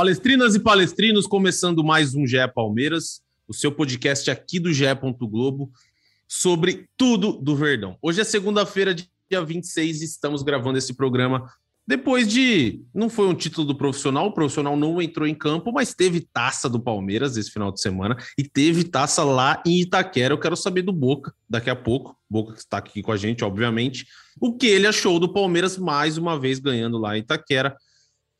Palestrinas e palestrinos, começando mais um GE Palmeiras, o seu podcast aqui do GE. Globo sobre tudo do Verdão. Hoje é segunda-feira, dia 26, e estamos gravando esse programa depois de. Não foi um título do profissional, o profissional não entrou em campo, mas teve taça do Palmeiras esse final de semana e teve taça lá em Itaquera. Eu quero saber do Boca daqui a pouco. Boca que está aqui com a gente, obviamente. O que ele achou do Palmeiras mais uma vez ganhando lá em Itaquera.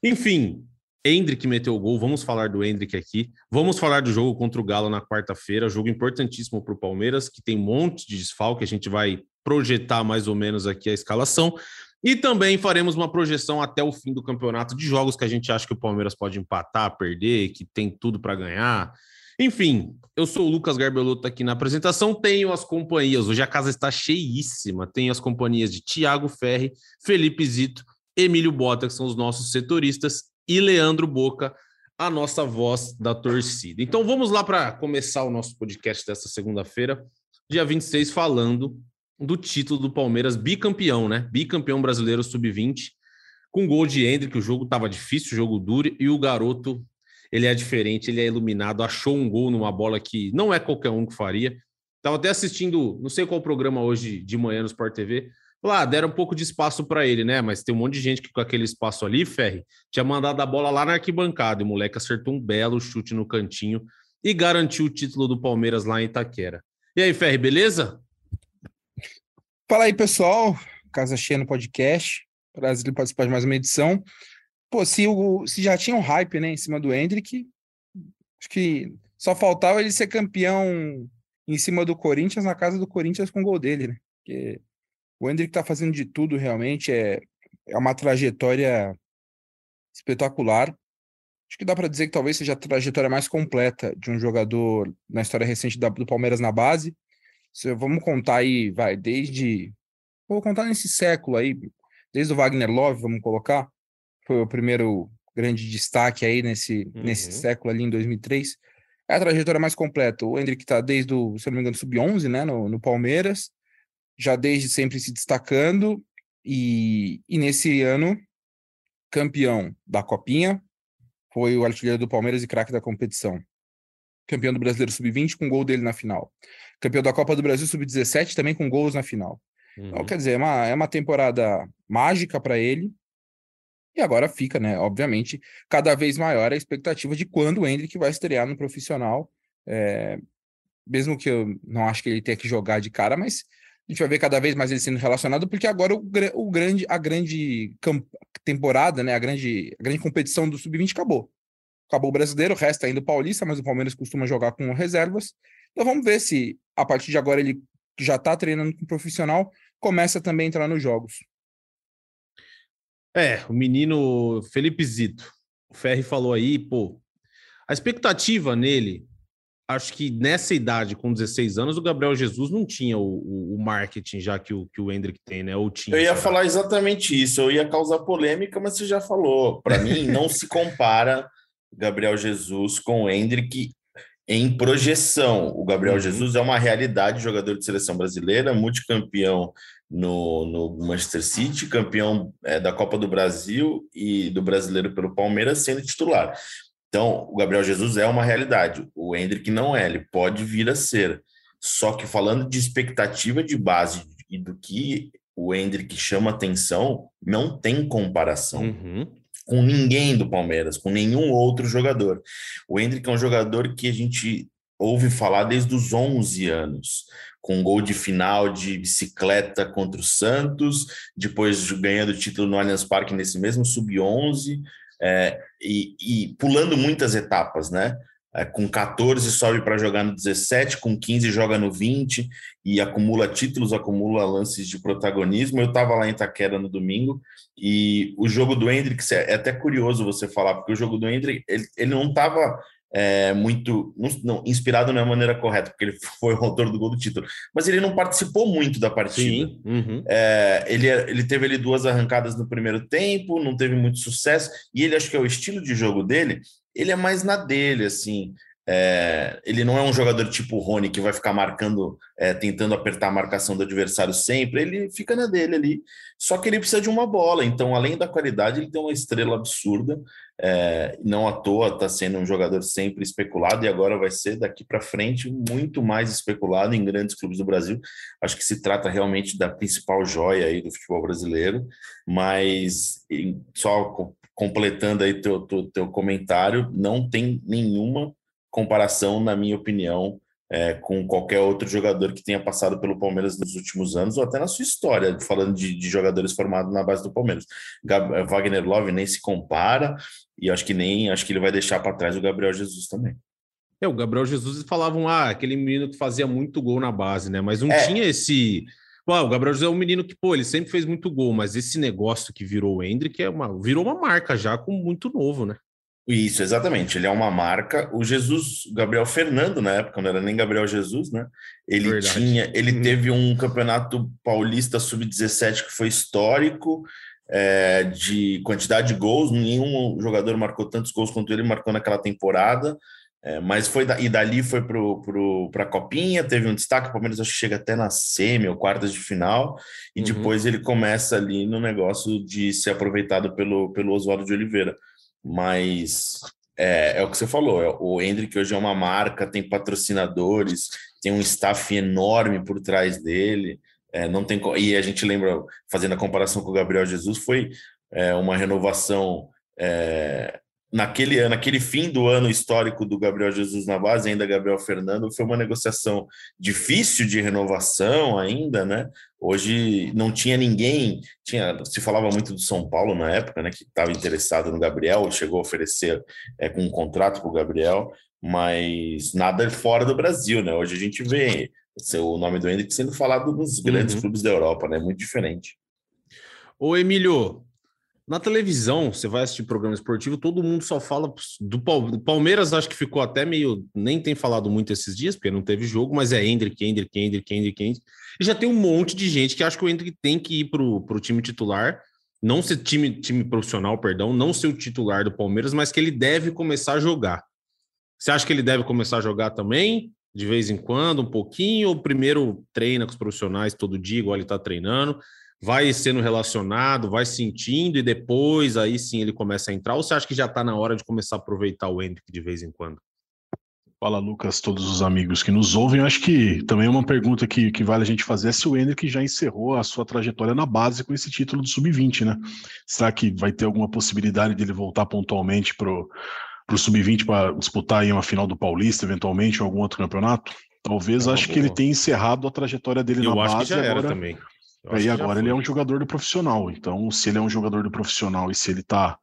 Enfim, Hendrick meteu o gol, vamos falar do Hendrick aqui. Vamos falar do jogo contra o Galo na quarta-feira, jogo importantíssimo para o Palmeiras, que tem um monte de desfalque, a gente vai projetar mais ou menos aqui a escalação. E também faremos uma projeção até o fim do campeonato de jogos que a gente acha que o Palmeiras pode empatar, perder, que tem tudo para ganhar. Enfim, eu sou o Lucas Garbelotto aqui na apresentação, tenho as companhias, hoje a casa está cheíssima, tenho as companhias de Tiago Ferri, Felipe Zito, Emílio Bota, que são os nossos setoristas, e Leandro Boca, a nossa voz da torcida. Então vamos lá para começar o nosso podcast desta segunda-feira, dia 26, falando do título do Palmeiras bicampeão, né? Bicampeão brasileiro sub-20, com gol de Hendrick, o jogo estava difícil, o jogo duro, e o garoto, ele é diferente, ele é iluminado, achou um gol numa bola que não é qualquer um que faria. Estava até assistindo, não sei qual programa hoje de manhã no Sport TV, Lá, deram um pouco de espaço para ele, né? Mas tem um monte de gente que com aquele espaço ali, Ferri, tinha mandado a bola lá na arquibancada. E o moleque acertou um belo chute no cantinho e garantiu o título do Palmeiras lá em Itaquera. E aí, Ferri, beleza? Fala aí, pessoal. Casa cheia no podcast. Prazer participar de mais uma edição. Pô, se, o, se já tinha um hype, né, em cima do Hendrick, acho que só faltava ele ser campeão em cima do Corinthians, na casa do Corinthians com o gol dele, né? Porque o Hendrick está fazendo de tudo realmente, é, é uma trajetória espetacular. Acho que dá para dizer que talvez seja a trajetória mais completa de um jogador na história recente da, do Palmeiras na base. Se, vamos contar aí, vai, desde. Vou contar nesse século aí, desde o Wagner Love, vamos colocar. Foi o primeiro grande destaque aí nesse, uhum. nesse século ali em 2003. É a trajetória mais completa. O Hendrick está desde o, se não me engano, sub-11, né, no, no Palmeiras já desde sempre se destacando e, e nesse ano campeão da Copinha, foi o artilheiro do Palmeiras e craque da competição. Campeão do Brasileiro Sub-20 com gol dele na final. Campeão da Copa do Brasil Sub-17 também com gols na final. Então, uhum. Então, quer dizer, é uma, é uma temporada mágica para ele. E agora fica, né, obviamente, cada vez maior a expectativa de quando o Hendrick vai estrear no profissional. É, mesmo que eu não acho que ele tenha que jogar de cara, mas a gente vai ver cada vez mais ele sendo relacionado, porque agora o, o grande, a grande temporada, né, a grande, a grande competição do Sub-20 acabou. Acabou o brasileiro, resta ainda o Paulista, mas o Palmeiras costuma jogar com reservas. Então vamos ver se a partir de agora ele já está treinando com profissional, começa também a entrar nos jogos. É, o menino Felipe Zito, o Ferri falou aí, pô, a expectativa nele acho que nessa idade, com 16 anos, o Gabriel Jesus não tinha o, o, o marketing já que o, que o Hendrick tem, né? Ou tinha, eu ia falar exatamente isso, eu ia causar polêmica, mas você já falou. Para mim, não se compara Gabriel Jesus com o Hendrick em projeção. O Gabriel uhum. Jesus é uma realidade, jogador de seleção brasileira, multicampeão no, no Manchester City, campeão é, da Copa do Brasil e do Brasileiro pelo Palmeiras, sendo titular. Então, o Gabriel Jesus é uma realidade. O Hendrick não é, ele pode vir a ser. Só que falando de expectativa de base e do que o Hendrick chama atenção, não tem comparação. Uhum. Com ninguém do Palmeiras, com nenhum outro jogador. O Hendrick é um jogador que a gente ouve falar desde os 11 anos, com gol de final de bicicleta contra o Santos, depois ganhando o título no Allianz Parque nesse mesmo sub-11, é, e, e, pulando muitas etapas, né? é, com 14 sobe para jogar no 17, com 15 joga no 20 e acumula títulos, acumula lances de protagonismo. Eu estava lá em Itaquera no domingo e o jogo do Hendrix é, até curioso você falar, porque o jogo do Hendrix ele, ele não estava é, muito não, não, inspirado na maneira correta, porque ele foi o autor do gol do título, mas ele não participou muito da partida. Uhum. É, ele, ele teve ali duas arrancadas no primeiro tempo, não teve muito sucesso, e ele acho que é o estilo de jogo dele, ele é mais na dele, assim. É, ele não é um jogador tipo o Rony que vai ficar marcando, é, tentando apertar a marcação do adversário sempre. Ele fica na dele ali. Só que ele precisa de uma bola. Então, além da qualidade, ele tem uma estrela absurda. É, não à toa está sendo um jogador sempre especulado e agora vai ser daqui para frente muito mais especulado em grandes clubes do Brasil. Acho que se trata realmente da principal joia aí do futebol brasileiro. Mas só completando aí teu, teu, teu comentário, não tem nenhuma comparação, na minha opinião, é, com qualquer outro jogador que tenha passado pelo Palmeiras nos últimos anos, ou até na sua história, falando de, de jogadores formados na base do Palmeiras. Gab é, Wagner Love nem se compara, e acho que nem acho que ele vai deixar para trás o Gabriel Jesus também. É, o Gabriel Jesus falavam, ah, aquele menino que fazia muito gol na base, né? Mas não é. tinha esse. Pô, o Gabriel Jesus é um menino que, pô, ele sempre fez muito gol, mas esse negócio que virou o Hendrick é uma, virou uma marca já com muito novo, né? Isso, exatamente. Ele é uma marca. O Jesus, Gabriel Fernando, na época, não era nem Gabriel Jesus, né? Ele Verdade. tinha, ele uhum. teve um campeonato paulista sub-17 que foi histórico, é, de quantidade de gols. Nenhum jogador marcou tantos gols quanto ele marcou naquela temporada. É, mas foi da, e dali foi para a Copinha, teve um destaque, o Palmeiras acho que chega até na semi ou quartas de final, e uhum. depois ele começa ali no negócio de ser aproveitado pelo, pelo Oswaldo de Oliveira. Mas é, é, o que você falou, é, o Hendrick hoje é uma marca, tem patrocinadores, tem um staff enorme por trás dele. É, não tem e a gente lembra fazendo a comparação com o Gabriel Jesus foi é, uma renovação é, naquele ano, naquele fim do ano histórico do Gabriel Jesus na base, ainda Gabriel Fernando, foi uma negociação difícil de renovação ainda, né? Hoje não tinha ninguém, tinha, se falava muito do São Paulo na época, né, que estava interessado no Gabriel, chegou a oferecer é, com um contrato para o Gabriel, mas nada fora do Brasil, né? Hoje a gente vê o nome do Hendrick sendo falado nos grandes uhum. clubes da Europa, né? Muito diferente. Ô, Emílio, na televisão, você vai assistir programa esportivo, todo mundo só fala do Palmeiras, acho que ficou até meio. Nem tem falado muito esses dias, porque não teve jogo, mas é Hendrick, Hendrick, Hendrick, Hendrick, Hendrick. E já tem um monte de gente que acha que o Hendrick tem que ir para o time titular, não ser time, time profissional, perdão, não ser o titular do Palmeiras, mas que ele deve começar a jogar. Você acha que ele deve começar a jogar também? De vez em quando, um pouquinho, ou primeiro treina com os profissionais todo dia, igual ele está treinando? Vai sendo relacionado, vai sentindo e depois aí sim ele começa a entrar? Ou você acha que já está na hora de começar a aproveitar o Hendrick de vez em quando? Fala, Lucas, todos os amigos que nos ouvem. Eu acho que também é uma pergunta que, que vale a gente fazer é se o Hendrick já encerrou a sua trajetória na base com esse título do Sub-20, né? Será que vai ter alguma possibilidade dele voltar pontualmente para o Sub-20 para disputar aí uma final do Paulista, eventualmente, ou algum outro campeonato? Talvez, é acho boa. que ele tenha encerrado a trajetória dele Eu na base. Eu acho que já agora... era também. E agora ele é um jogador do profissional. Então, se ele é um jogador do profissional e se ele está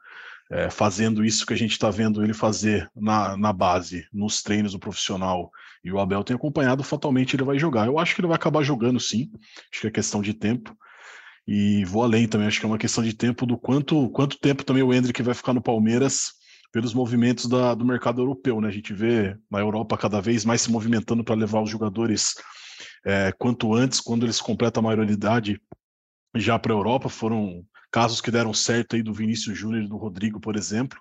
é, fazendo isso que a gente está vendo ele fazer na, na base, nos treinos do profissional, e o Abel tem acompanhado, fatalmente ele vai jogar. Eu acho que ele vai acabar jogando sim, acho que é questão de tempo. E vou além também, acho que é uma questão de tempo do quanto, quanto tempo também o Hendrick vai ficar no Palmeiras pelos movimentos da, do mercado europeu. Né? A gente vê na Europa cada vez mais se movimentando para levar os jogadores é, quanto antes, quando eles completam a maioridade já para a Europa. Foram casos que deram certo aí do Vinícius Júnior e do Rodrigo, por exemplo.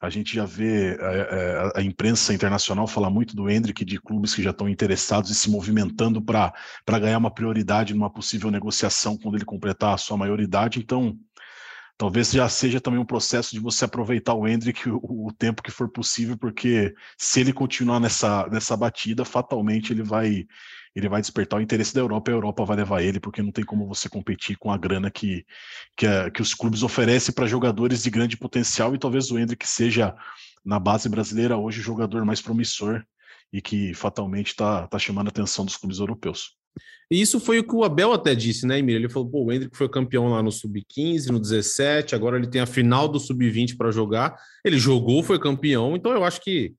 A gente já vê a, é, é, a, a, imprensa internacional falar muito do Hendrick, de clubes que já estão interessados e se movimentando para ganhar uma prioridade numa possível negociação quando ele completar a sua maioridade. Então, talvez já seja também um processo de você aproveitar o Hendrick o, o, tempo que for possível, porque se ele continuar nessa, nessa batida, fatalmente ele vai ele vai despertar o interesse da Europa e a Europa vai levar ele, porque não tem como você competir com a grana que, que, a, que os clubes oferecem para jogadores de grande potencial e talvez o Hendrick seja, na base brasileira, hoje o jogador mais promissor e que fatalmente está tá chamando a atenção dos clubes europeus. E isso foi o que o Abel até disse, né, Emílio? Ele falou: pô, o Hendrick foi campeão lá no Sub-15, no 17, agora ele tem a final do Sub-20 para jogar. Ele jogou, foi campeão, então eu acho que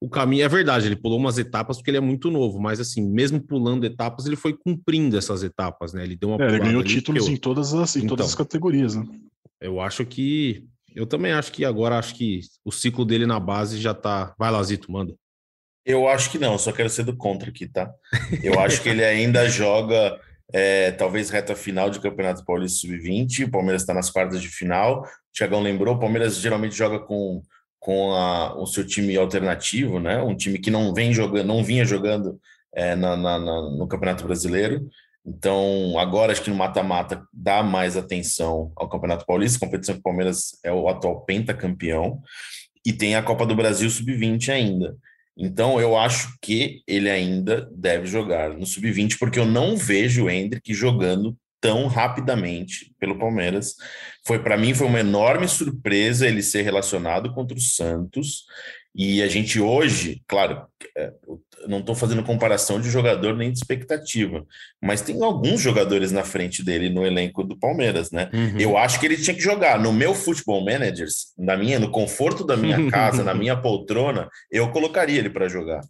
o caminho. É verdade, ele pulou umas etapas porque ele é muito novo, mas assim, mesmo pulando etapas, ele foi cumprindo essas etapas, né? Ele deu uma É, ele ganhou ali, títulos eu, em todas as, em Então. todas as categorias, né? eu acho que. Eu também acho que agora acho que o ciclo dele na base já tá. Vai, Lazito, manda. Eu acho que não, só quero ser do contra aqui, tá? Eu acho que ele ainda joga, é, talvez reta final de Campeonato Paulista Sub-20. O Palmeiras está nas quartas de final. O Tiagão lembrou, o Palmeiras geralmente joga com, com a- o seu time alternativo, né? Um time que não vem jogando, não vinha jogando é, na- na- na- no Campeonato Brasileiro. Então, agora acho que no mata-mata dá mais atenção ao Campeonato Paulista, competição que o Palmeiras é o atual pentacampeão, e tem a Copa do Brasil Sub-20 ainda. Então, eu acho que ele ainda deve jogar no Sub-20, porque eu não vejo o Hendrick jogando tão rapidamente pelo Palmeiras. Foi para mim foi uma enorme surpresa ele ser relacionado contra o Santos. E a gente hoje, claro, é, não estou fazendo comparação de jogador nem de expectativa, mas tem alguns jogadores na frente dele no elenco do Palmeiras, né? Eu acho que ele tinha que jogar. No meu Futebol Managers, na minha, no conforto da minha casa, na minha poltrona, eu colocaria ele para jogar.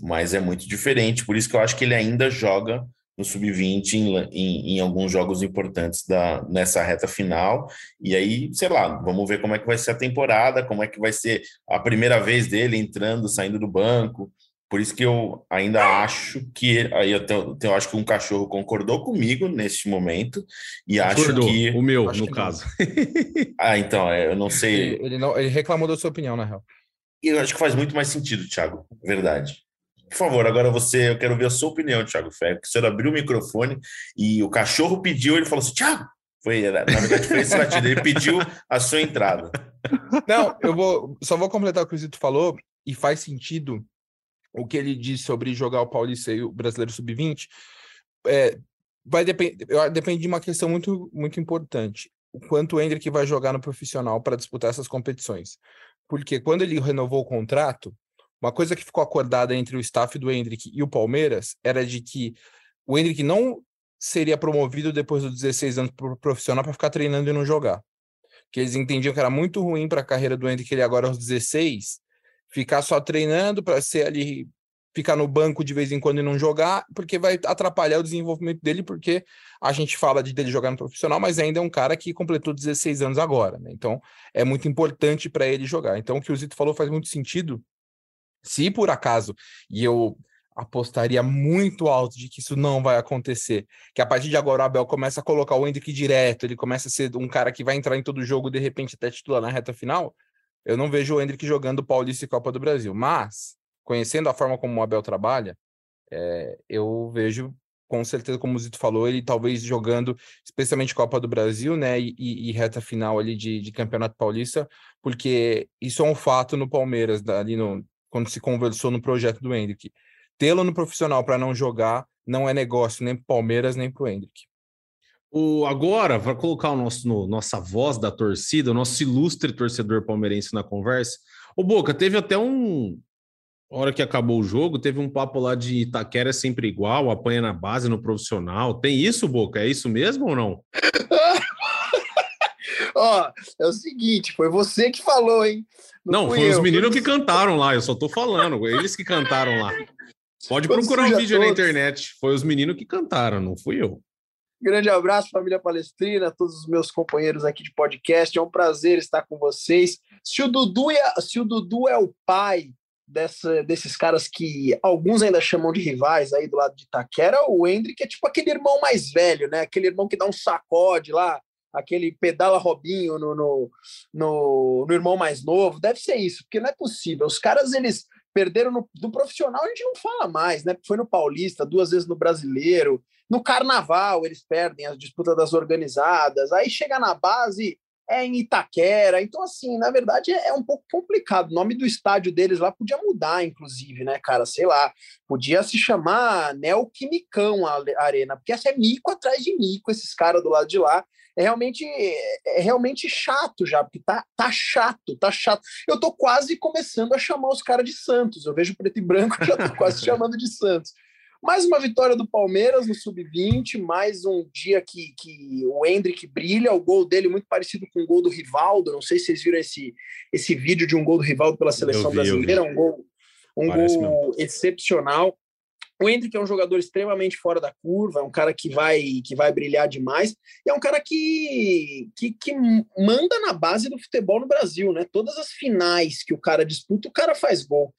Mas é muito diferente, por isso que eu acho que ele ainda joga no sub-20 em, em, em alguns jogos importantes da, nessa reta final. E aí, sei lá, vamos ver como é que vai ser a temporada, como é que vai ser a primeira vez dele entrando, saindo do banco. Por isso que eu ainda acho que aí eu, tenho, eu acho que um cachorro concordou comigo neste momento e Concordou, acho que o meu, Acho no caso. ah então é, eu não sei Ele, ele não, ele reclamou da sua opinião, na real. E eu acho que faz muito mais sentido, Thiago. Verdade. Por favor, agora você, eu quero ver a sua opinião, Thiago Ferro. Que o senhor abriu o microfone e o cachorro pediu, ele falou assim: Thiago, foi, na verdade, foi esse latido. Ele pediu a sua entrada. Não, eu vou só vou completar o que o Zito falou e faz sentido o que ele disse sobre jogar o Paulista e o Brasileiro Sub-20. É, vai depender, depende de uma questão muito muito importante. O quanto o Hendrick vai jogar no profissional para disputar essas competições. Porque quando ele renovou o contrato, uma coisa que ficou acordada entre o staff do Hendrick e o Palmeiras era de que o Hendrick não seria promovido depois dos 16 anos para profissional para ficar treinando e não jogar que eles entendiam que era muito ruim para a carreira do Hendrick ele agora aos 16, ficar só treinando para ser ali, ficar no banco de vez em quando e não jogar, porque vai atrapalhar o desenvolvimento dele, porque a gente fala de dele jogar no profissional, mas ainda é um cara que completou 16 anos agora, né? Então é muito importante para ele jogar. Então o que o Zito falou faz muito sentido. Se por acaso, e eu apostaria muito alto de que isso não vai acontecer. Que a partir de agora o Abel começa a colocar o Hendrick direto, ele começa a ser um cara que vai entrar em todo jogo, de repente até titular na reta final. Eu não vejo o Hendrick jogando Paulista e Copa do Brasil. Mas, conhecendo a forma como o Abel trabalha, é, eu vejo com certeza, como o Zito falou, ele talvez jogando, especialmente Copa do Brasil, né, e, e reta final ali de, de Campeonato Paulista, porque isso é um fato no Palmeiras, ali no, quando se conversou no projeto do Hendrick tê-lo no profissional para não jogar não é negócio nem para Palmeiras nem para o Hendrick. O, agora, para colocar o nosso, no, nossa voz da torcida, o nosso ilustre torcedor palmeirense na conversa. O Boca, teve até um. A hora que acabou o jogo, teve um papo lá de Itaquera é sempre igual, apanha na base, no profissional. Tem isso, Boca? É isso mesmo ou não? Ó, é o seguinte, foi você que falou, hein? Não, fui foi os meninos que cantaram lá, eu só tô falando, eles que cantaram lá. Pode Vamos procurar um vídeo na internet. Foi os meninos que cantaram, não fui eu. Grande abraço, família palestrina, todos os meus companheiros aqui de podcast. É um prazer estar com vocês. Se o Dudu é, se o Dudu é o pai dessa, desses caras que alguns ainda chamam de rivais aí do lado de Itaquera, o Hendrick é tipo aquele irmão mais velho, né? Aquele irmão que dá um sacode lá, aquele pedala Robinho no, no, no, no irmão mais novo. Deve ser isso, porque não é possível. Os caras, eles perderam no, no profissional, a gente não fala mais, né? Foi no Paulista, duas vezes no Brasileiro. No Carnaval, eles perdem as disputas das organizadas. Aí chega na base, é em Itaquera. Então, assim, na verdade, é, é um pouco complicado. O nome do estádio deles lá podia mudar, inclusive, né, cara? Sei lá. Podia se chamar Neoquimicão a arena, porque essa é mico atrás de mico, esses caras do lado de lá. É realmente, é realmente chato já, porque tá, tá chato, tá chato. Eu tô quase começando a chamar os caras de Santos. Eu vejo preto e branco, já tô quase chamando de Santos. Mais uma vitória do Palmeiras no Sub-20, mais um dia que, que o Hendrick brilha, o gol dele muito parecido com o gol do Rivaldo. Não sei se vocês viram esse, esse vídeo de um gol do Rivaldo pela seleção vi, brasileira, um gol, Um Parece gol mesmo. excepcional. O Hendrick é um jogador extremamente fora da curva, é um cara que vai que vai brilhar demais, e é um cara que, que, que manda na base do futebol no Brasil, né? Todas as finais que o cara disputa, o cara faz gol.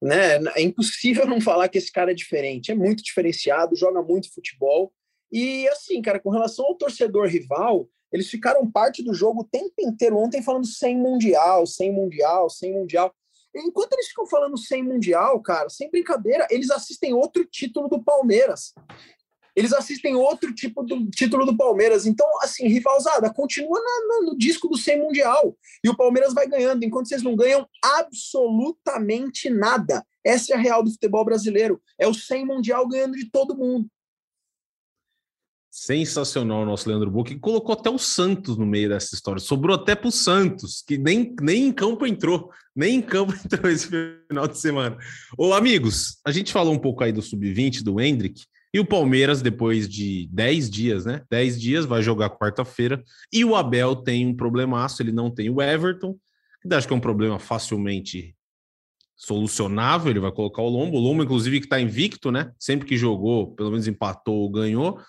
Né? É impossível não falar que esse cara é diferente, é muito diferenciado, joga muito futebol. E assim, cara, com relação ao torcedor rival, eles ficaram parte do jogo o tempo inteiro ontem falando sem mundial, sem mundial, sem mundial. Enquanto eles ficam falando sem Mundial, cara, sem brincadeira, eles assistem outro título do Palmeiras. Eles assistem outro tipo do título do Palmeiras. Então, assim, rivalzada, continua na, no disco do sem Mundial. E o Palmeiras vai ganhando, enquanto vocês não ganham absolutamente nada. Essa é a real do futebol brasileiro. É o sem Mundial ganhando de todo mundo. Sensacional o nosso Leandro Boca, que colocou até o Santos no meio dessa história. Sobrou até para o Santos, que nem, nem em campo entrou. Nem em campo entrou esse final de semana. Ô, amigos, a gente falou um pouco aí do sub-20, do Hendrick, e o Palmeiras, depois de 10 dias, né? 10 dias, vai jogar quarta-feira. E o Abel tem um problemaço, ele não tem o Everton, que acho que é um problema facilmente solucionável. Ele vai colocar o Lombo. O Lombo, inclusive, que está invicto, né? Sempre que jogou, pelo menos empatou ou ganhou.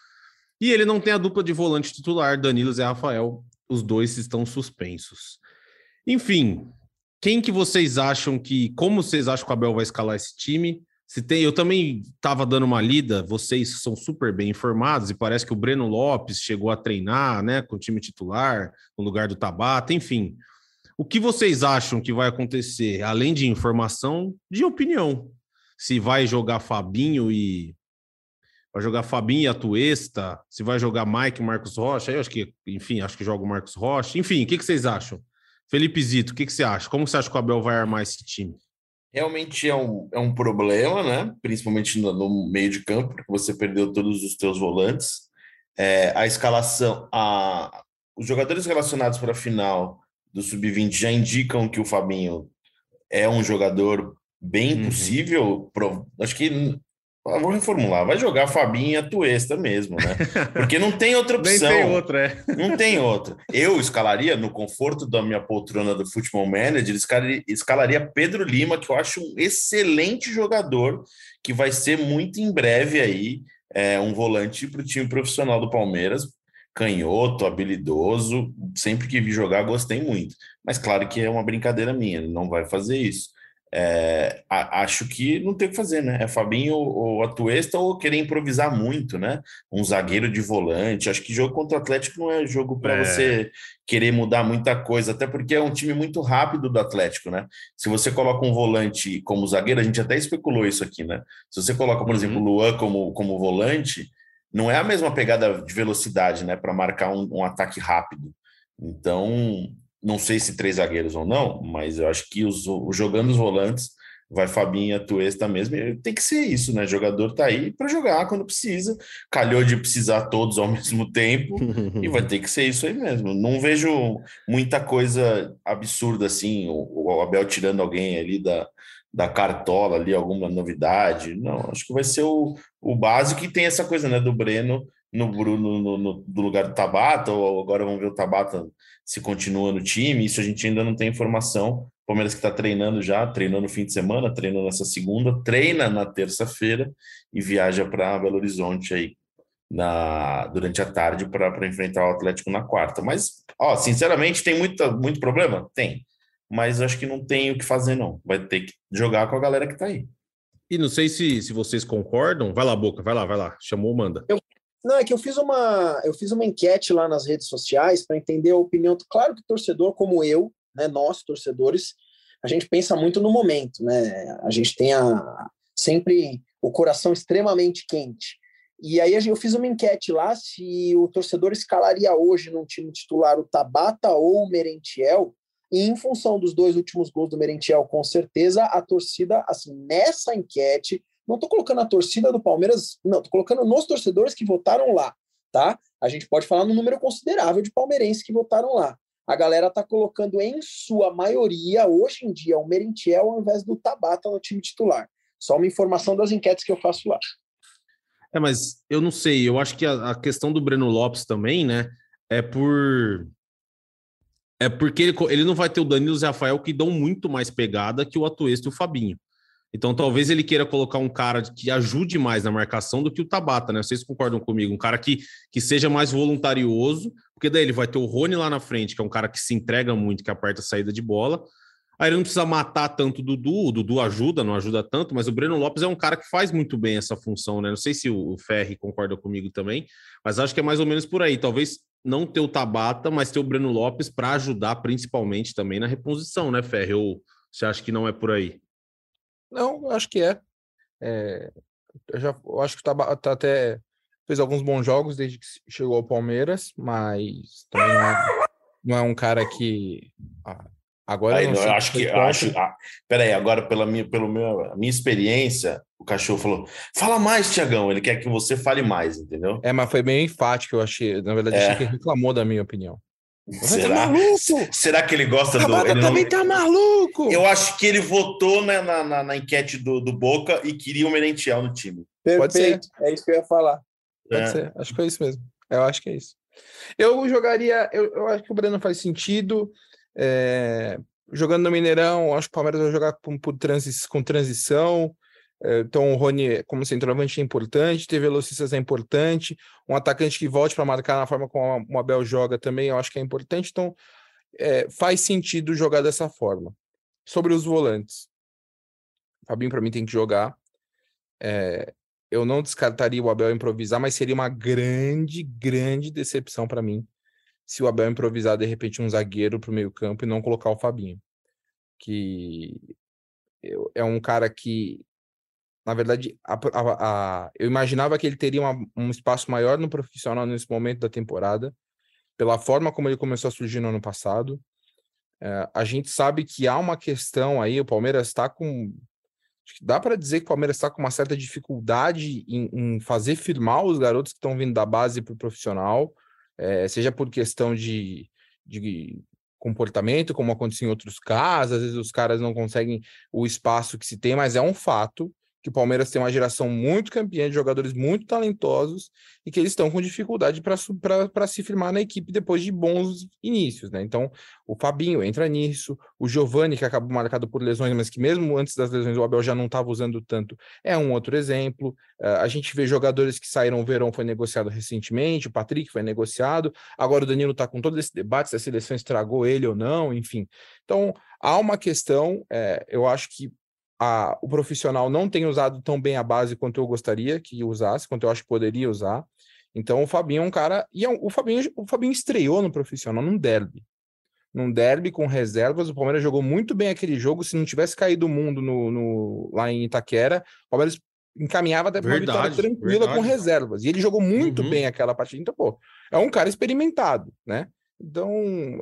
E ele não tem a dupla de volante titular, Danilo e Rafael. Os dois estão suspensos. Enfim, quem que vocês acham que. Como vocês acham que o Abel vai escalar esse time? Se tem, eu também estava dando uma lida, vocês são super bem informados, e parece que o Breno Lopes chegou a treinar né, com o time titular, no lugar do Tabata, enfim. O que vocês acham que vai acontecer, além de informação, de opinião? Se vai jogar Fabinho e vai jogar Fabinho e Atuesta, se vai jogar Mike e Marcos Rocha, eu acho que, enfim, acho que joga o Marcos Rocha. Enfim, o que, que vocês acham? Felipe Zito, o que, que você acha? Como você acha que o Abel vai armar esse time? Realmente é um, é um problema, né? Principalmente no, no meio de campo, porque você perdeu todos os teus volantes. É, a escalação, a, os jogadores relacionados para a final do Sub-20 já indicam que o Fabinho é um jogador bem uhum. possível. Acho que vou reformular, vai jogar Fabinho e Atuesta mesmo, né? Porque não tem outra opção. Nem tem outra, é. Não tem outra. Eu escalaria, no conforto da minha poltrona do Futebol Manager, escalaria, escalaria Pedro Lima, que eu acho um excelente jogador, que vai ser muito em breve aí é, um volante para o time profissional do Palmeiras. Canhoto, habilidoso, sempre que vi jogar, gostei muito. Mas claro que é uma brincadeira minha, ele não vai fazer isso. É, acho que não tem o que fazer, né? É Fabinho ou Atuesta ou querer improvisar muito, né? Um zagueiro de volante. Acho que jogo contra o Atlético não é jogo para é. você querer mudar muita coisa, até porque é um time muito rápido do Atlético, né? Se você coloca um volante como zagueiro, a gente até especulou isso aqui, né? Se você coloca, por uhum. exemplo, o Luan como, como volante, não é a mesma pegada de velocidade, né? Para marcar um, um ataque rápido. Então, não sei se três zagueiros ou não, mas eu acho que os, jogando os volantes, vai Fabinho Atuesta mesmo, tem que ser isso, né? O jogador tá aí para jogar quando precisa, calhou de precisar todos ao mesmo tempo, e vai ter que ser isso aí mesmo. Não vejo muita coisa absurda assim, o, o Abel tirando alguém ali da, da cartola ali, alguma novidade. Não, acho que vai ser o, o básico e tem essa coisa, né, do Breno no, no, no, no, do lugar do Tabata, ou agora vamos ver o Tabata se continua no time, isso a gente ainda não tem informação. O Palmeiras que está treinando já, treinou no fim de semana, treinou nessa segunda, treina na terça-feira e viaja para Belo Horizonte aí na, durante a tarde para enfrentar o Atlético na quarta. Mas, ó, sinceramente, tem muita, muito problema? Tem. Mas acho que não tem o que fazer, não. Vai ter que jogar com a galera que está aí. E não sei se, se vocês concordam. Vai lá, Boca, vai lá, vai lá. Chamou, manda. Eu, não, é que eu fiz uma, eu fiz uma enquete lá nas redes sociais para entender a opinião. Claro que torcedor como eu, né, nós torcedores, a gente pensa muito no momento, né? A gente tem a, sempre o coração extremamente quente. E aí eu fiz uma enquete lá se o torcedor escalaria hoje num time titular o Tabata ou o Merentiel. E em função dos dois últimos gols do Merentiel, com certeza a torcida, assim, nessa enquete, não estou colocando a torcida do Palmeiras, não, estou colocando nos torcedores que votaram lá, tá? A gente pode falar no número considerável de palmeirenses que votaram lá. A galera está colocando em sua maioria, hoje em dia, o Merentiel ao invés do Tabata no time titular. Só uma informação das enquetes que eu faço lá. É, mas eu não sei, eu acho que a, a questão do Breno Lopes também, né, é por é porque ele, ele não vai ter o Danilo e o Rafael que dão muito mais pegada que o Atuesta e o Fabinho. Então talvez ele queira colocar um cara que ajude mais na marcação do que o Tabata, né? Vocês concordam comigo? Um cara que, que seja mais voluntarioso, porque daí ele vai ter o Rony lá na frente, que é um cara que se entrega muito, que aperta a saída de bola. Aí ele não precisa matar tanto o Dudu, o Dudu ajuda, não ajuda tanto, mas o Breno Lopes é um cara que faz muito bem essa função, né? Não sei se o Ferri concorda comigo também, mas acho que é mais ou menos por aí. Talvez não ter o Tabata, mas ter o Breno Lopes para ajudar principalmente também na reposição, né, Ferri? Ou você acha que não é por aí? Não, acho que é. é eu, já, eu acho que tá, tá, até fez alguns bons jogos desde que chegou ao Palmeiras, mas também não é, não é um cara que. Ah, agora Aí, eu, eu acho que. Acho, ah, peraí, agora, pela minha, pelo meu, minha experiência, o cachorro falou: fala mais, Tiagão. Ele quer que você fale mais, entendeu? É, mas foi meio enfático, eu achei. Na verdade, é. achei que reclamou da minha opinião. Será? Tá Será que ele gosta do. Ele também não... tá maluco! Eu acho que ele votou na, na, na enquete do, do Boca e queria o Merentiel no time. Perfeito, é isso que eu ia falar. Pode é. ser, acho que foi isso mesmo. Eu acho que é isso. Eu jogaria, eu, eu acho que o Breno faz sentido. É, jogando no Mineirão, acho que o Palmeiras vai jogar com, por transi com transição. Então, o Rony, como centroavante, é importante, ter velocistas é importante, um atacante que volte para marcar na forma como o Abel joga também, eu acho que é importante. Então, é, faz sentido jogar dessa forma. Sobre os volantes, Fabinho, para mim, tem que jogar. É, eu não descartaria o Abel improvisar, mas seria uma grande, grande decepção para mim se o Abel improvisar, de repente, um zagueiro para o meio-campo e não colocar o Fabinho. Que é um cara que na verdade, a, a, a, eu imaginava que ele teria uma, um espaço maior no profissional nesse momento da temporada, pela forma como ele começou a surgir no ano passado. É, a gente sabe que há uma questão aí, o Palmeiras está com. Dá para dizer que o Palmeiras está com uma certa dificuldade em, em, fazer firmar os garotos que estão vindo da base para o profissional, é, seja por questão de, de comportamento, como aconteceu em outros casos, às vezes os caras não conseguem o espaço que se tem, mas é um fato que o Palmeiras tem uma geração muito campeã de jogadores muito talentosos e que eles estão com dificuldade para se firmar na equipe depois de bons inícios, né? Então, o Fabinho entra nisso, o Giovani, que acabou marcado por lesões, mas que mesmo antes das lesões o Abel já não estava usando tanto, é um outro exemplo. Uh, a gente vê jogadores que saíram, o Verão foi negociado recentemente, o Patrick foi negociado, agora o Danilo está com todo esse debate se a seleção estragou ele ou não, enfim. Então, há uma questão, é, eu acho que a, o profissional não tem usado tão bem a base quanto eu gostaria que usasse, quanto eu acho que poderia usar. Então o Fabinho é um cara. E é um, o, Fabinho, o Fabinho estreou no profissional num derby. Num derby com reservas. O Palmeiras jogou muito bem aquele jogo. Se não tivesse caído o mundo no, no lá em Itaquera, o Palmeiras encaminhava até uma vitória tranquila verdade. com reservas. E ele jogou muito uhum. bem aquela partida. Então, pô, é um cara experimentado, né? Então,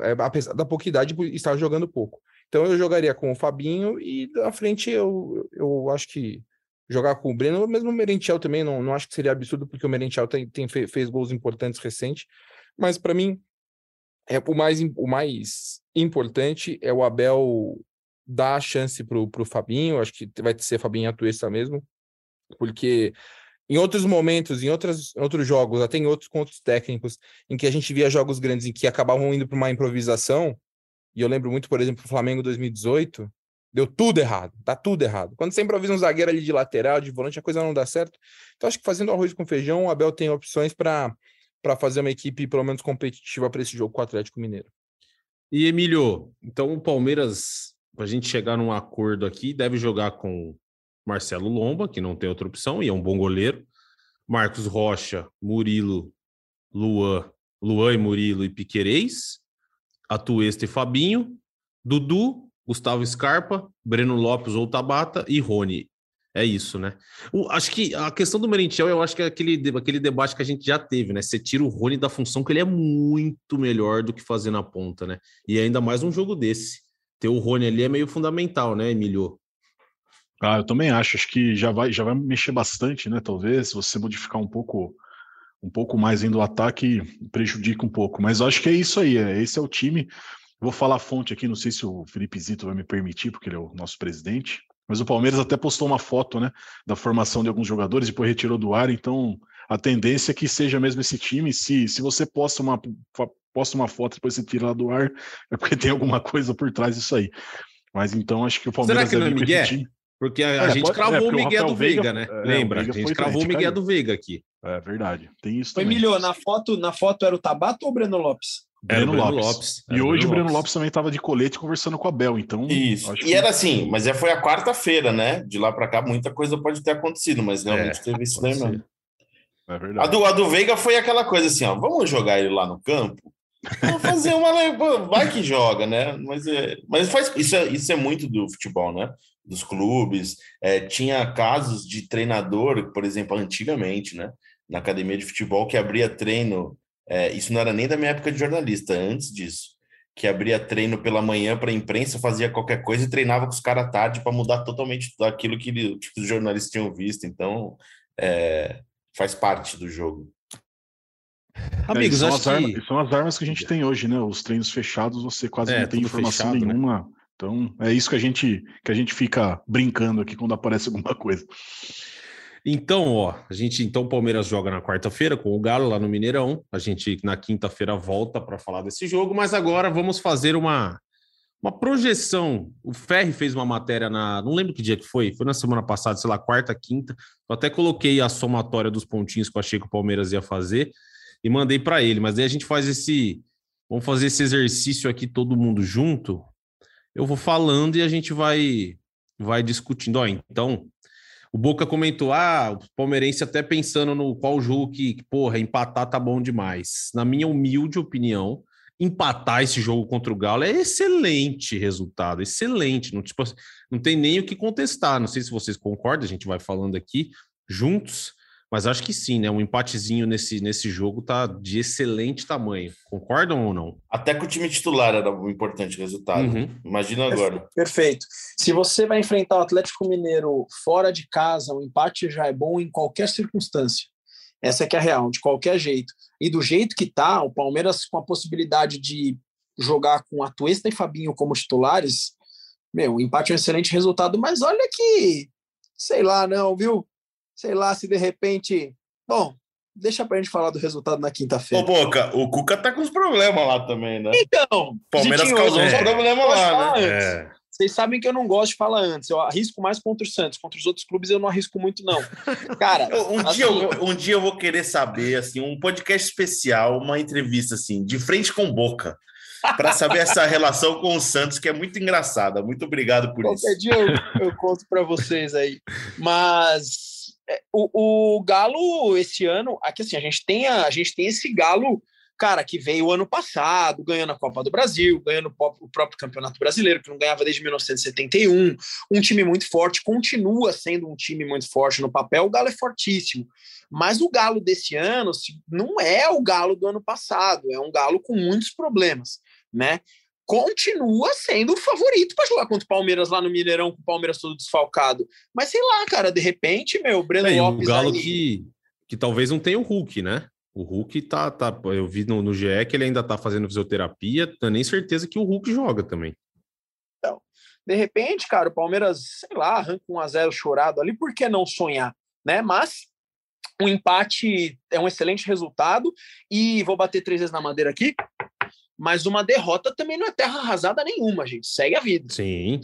é, apesar da pouca idade, estar jogando pouco. Então eu jogaria com o Fabinho e na frente eu, eu acho que jogar com o Breno, mesmo o Merentiel também, não, não acho que seria absurdo, porque o Merentiel tem, tem, fez gols importantes recentes, mas para mim é o mais, o mais importante é o Abel dar a chance pro, pro Fabinho, acho que vai ser Fabinho Atuesta mesmo, porque em outros momentos, em outros, em outros jogos, até em outros contos técnicos, em que a gente via jogos grandes em que acabavam indo para uma improvisação, e eu lembro muito, por exemplo, o Flamengo 2018, deu tudo errado, dá tudo errado. Quando você improvisa um zagueiro ali de lateral, de volante, a coisa não dá certo. Então acho que fazendo arroz com feijão, o Abel tem opções para para fazer uma equipe pelo menos competitiva para esse jogo com o Atlético Mineiro. E Emílio, então o Palmeiras, para a gente chegar num acordo aqui, deve jogar com Marcelo Lomba, que não tem outra opção e é um bom goleiro, Marcos Rocha, Murilo, Luan, Luan e Murilo e Piquerez, Atuesta e Fabinho, Dudu, Gustavo Scarpa, Breno Lopes ou Tabata e Rony. É isso, né? O, acho que a questão do Merentiel, eu acho que é aquele, aquele debate que a gente já teve, né? Você tira o Rony da função que ele é muito melhor do que fazer na ponta, né? E ainda mais um jogo desse. Ter o Rony ali é meio fundamental, né, Emílio? Ah, eu também acho. Acho que já vai, já vai mexer bastante, né? Talvez você modificar um pouco um pouco mais indo ao ataque prejudica um pouco. Mas acho que é isso aí, é, esse é o time. Vou falar a fonte aqui, não sei se o Felipe Zito vai me permitir, porque ele é o nosso presidente. Mas o Palmeiras até postou uma foto né, da formação de alguns jogadores, depois retirou do ar, então a tendência é que seja mesmo esse time. Se, se você posta uma, posta uma foto depois você tira lá do ar, é porque tem alguma coisa por trás disso aí. Mas então acho que o Palmeiras. Será que não é Miguel? Porque a, É, a gente pode- é, cravou porque o o Miguel Rafael do Veiga, Veiga- né? é, o Lembra? Veiga a gente foi cravou o Miguel caiu. do Veiga aqui. É verdade. Tem isso Foi também. milhão. Na foto, na foto era o Tabato ou o Breno Lopes? Era o Breno Breno Lopes. Lopes. E Era hoje o Breno Lopes também estava de colete conversando com a Bel, então. Isso. acho E que- era assim, mas já foi a quarta-feira, né? De lá para cá, muita coisa pode ter acontecido, mas realmente É, teve isso daí mesmo. É A verdade. do, a do Veiga foi aquela coisa assim, ó, vamos jogar ele lá no campo? Vamos fazer uma... Vai que joga, né? Mas, é, mas faz, isso, é, isso é muito do futebol, né? Dos clubes. É, tinha casos de treinador, por exemplo, antigamente, né? Na academia de futebol, que abria treino... é, isso não era nem da minha época de jornalista, antes disso. Que abria treino pela manhã para a imprensa, fazia qualquer coisa e treinava com os caras à tarde para mudar totalmente aquilo que ele- tipo, os jornalistas tinham visto. Então, é, faz parte do jogo. Amigos, É, são, as armas, que... e são as armas que a gente tem hoje, né? Os treinos fechados, você quase É, não tem informação fechado, né? nenhuma. Então, é isso que a gente que a gente fica brincando aqui quando aparece alguma coisa. Então, ó, a gente então o Palmeiras joga na quarta-feira com o Galo lá no Mineirão. A gente na quinta-feira volta para falar desse jogo, mas agora vamos fazer uma uma projeção. O Ferri fez uma matéria na, não lembro que dia que foi, foi na semana passada, sei lá, quarta, quinta. Eu até coloquei a somatória dos pontinhos que eu achei que o Palmeiras ia fazer e mandei para ele, mas aí a gente faz esse vamos fazer esse exercício aqui todo mundo junto. Eu vou falando e a gente vai vai discutindo. Ó, então, o Boca comentou: ah, o palmeirense até pensando no qual jogo que, porra, empatar tá bom demais. Na minha humilde opinião, empatar esse jogo contra o Galo é excelente resultado, excelente. Não, tipo, não tem nem o que contestar. Não sei se vocês concordam, a gente vai falando aqui juntos, mas acho que sim, né? Um empatezinho nesse, nesse jogo tá de excelente tamanho. Concordam ou não? Até que o time titular era um importante resultado. Uhum. Imagina agora. Perfeito. Se você vai enfrentar o Atlético Mineiro fora de casa, o empate já é bom em qualquer circunstância. Essa é que é a real, de qualquer jeito. E do jeito que tá, o Palmeiras com a possibilidade de jogar com Atuesta e Fabinho como titulares, meu, o empate é um excelente resultado, mas olha que, sei lá, não, viu? Sei lá se de repente. Bom, deixa pra gente falar do resultado na Ô, quinta-feira. Boca, o Cuca tá com uns problemas lá também, né? Então, Palmeiras causou uns não problemas lá, né? É. Vocês sabem que eu não gosto de falar antes. Eu arrisco mais contra o Santos. Contra os outros clubes eu não arrisco muito, não. Cara, Eu- Um, assim, dia, eu, um dia eu vou querer saber, assim, um podcast especial, uma entrevista, assim, de frente com boca, para saber essa relação com o Santos, que é muito engraçada. Muito obrigado por isso. qualquer dia eu, eu conto para vocês aí. Mas é, o, o Galo, esse ano, aqui assim, a gente tem, a, a gente tem esse Galo, cara, que veio ano passado, ganhando a Copa do Brasil, ganhando o pró- o próprio Campeonato Brasileiro, que não ganhava desde 1971. Um time muito forte, continua sendo um time muito forte no papel. O Galo é fortíssimo. Mas o Galo desse ano não é o Galo do ano passado, é um Galo com muitos problemas, né? Continua sendo o favorito para jogar contra o Palmeiras lá no Mineirão, com o Palmeiras todo desfalcado. Mas sei lá, cara, de repente, meu, Breno É, e o Lopes Galo aí, que, que talvez não tenha o Hulk, né? O Hulk tá, tá. Eu vi no, no GE que ele ainda tá fazendo fisioterapia. Não tenho nem certeza que o Hulk joga também. de repente, cara, o Palmeiras, sei lá, arranca um a zero chorado ali, por que não sonhar, né? Mas um empate é um excelente resultado e vou bater três vezes na madeira aqui. Mas uma derrota também não é terra arrasada nenhuma, gente. Segue a vida. Sim.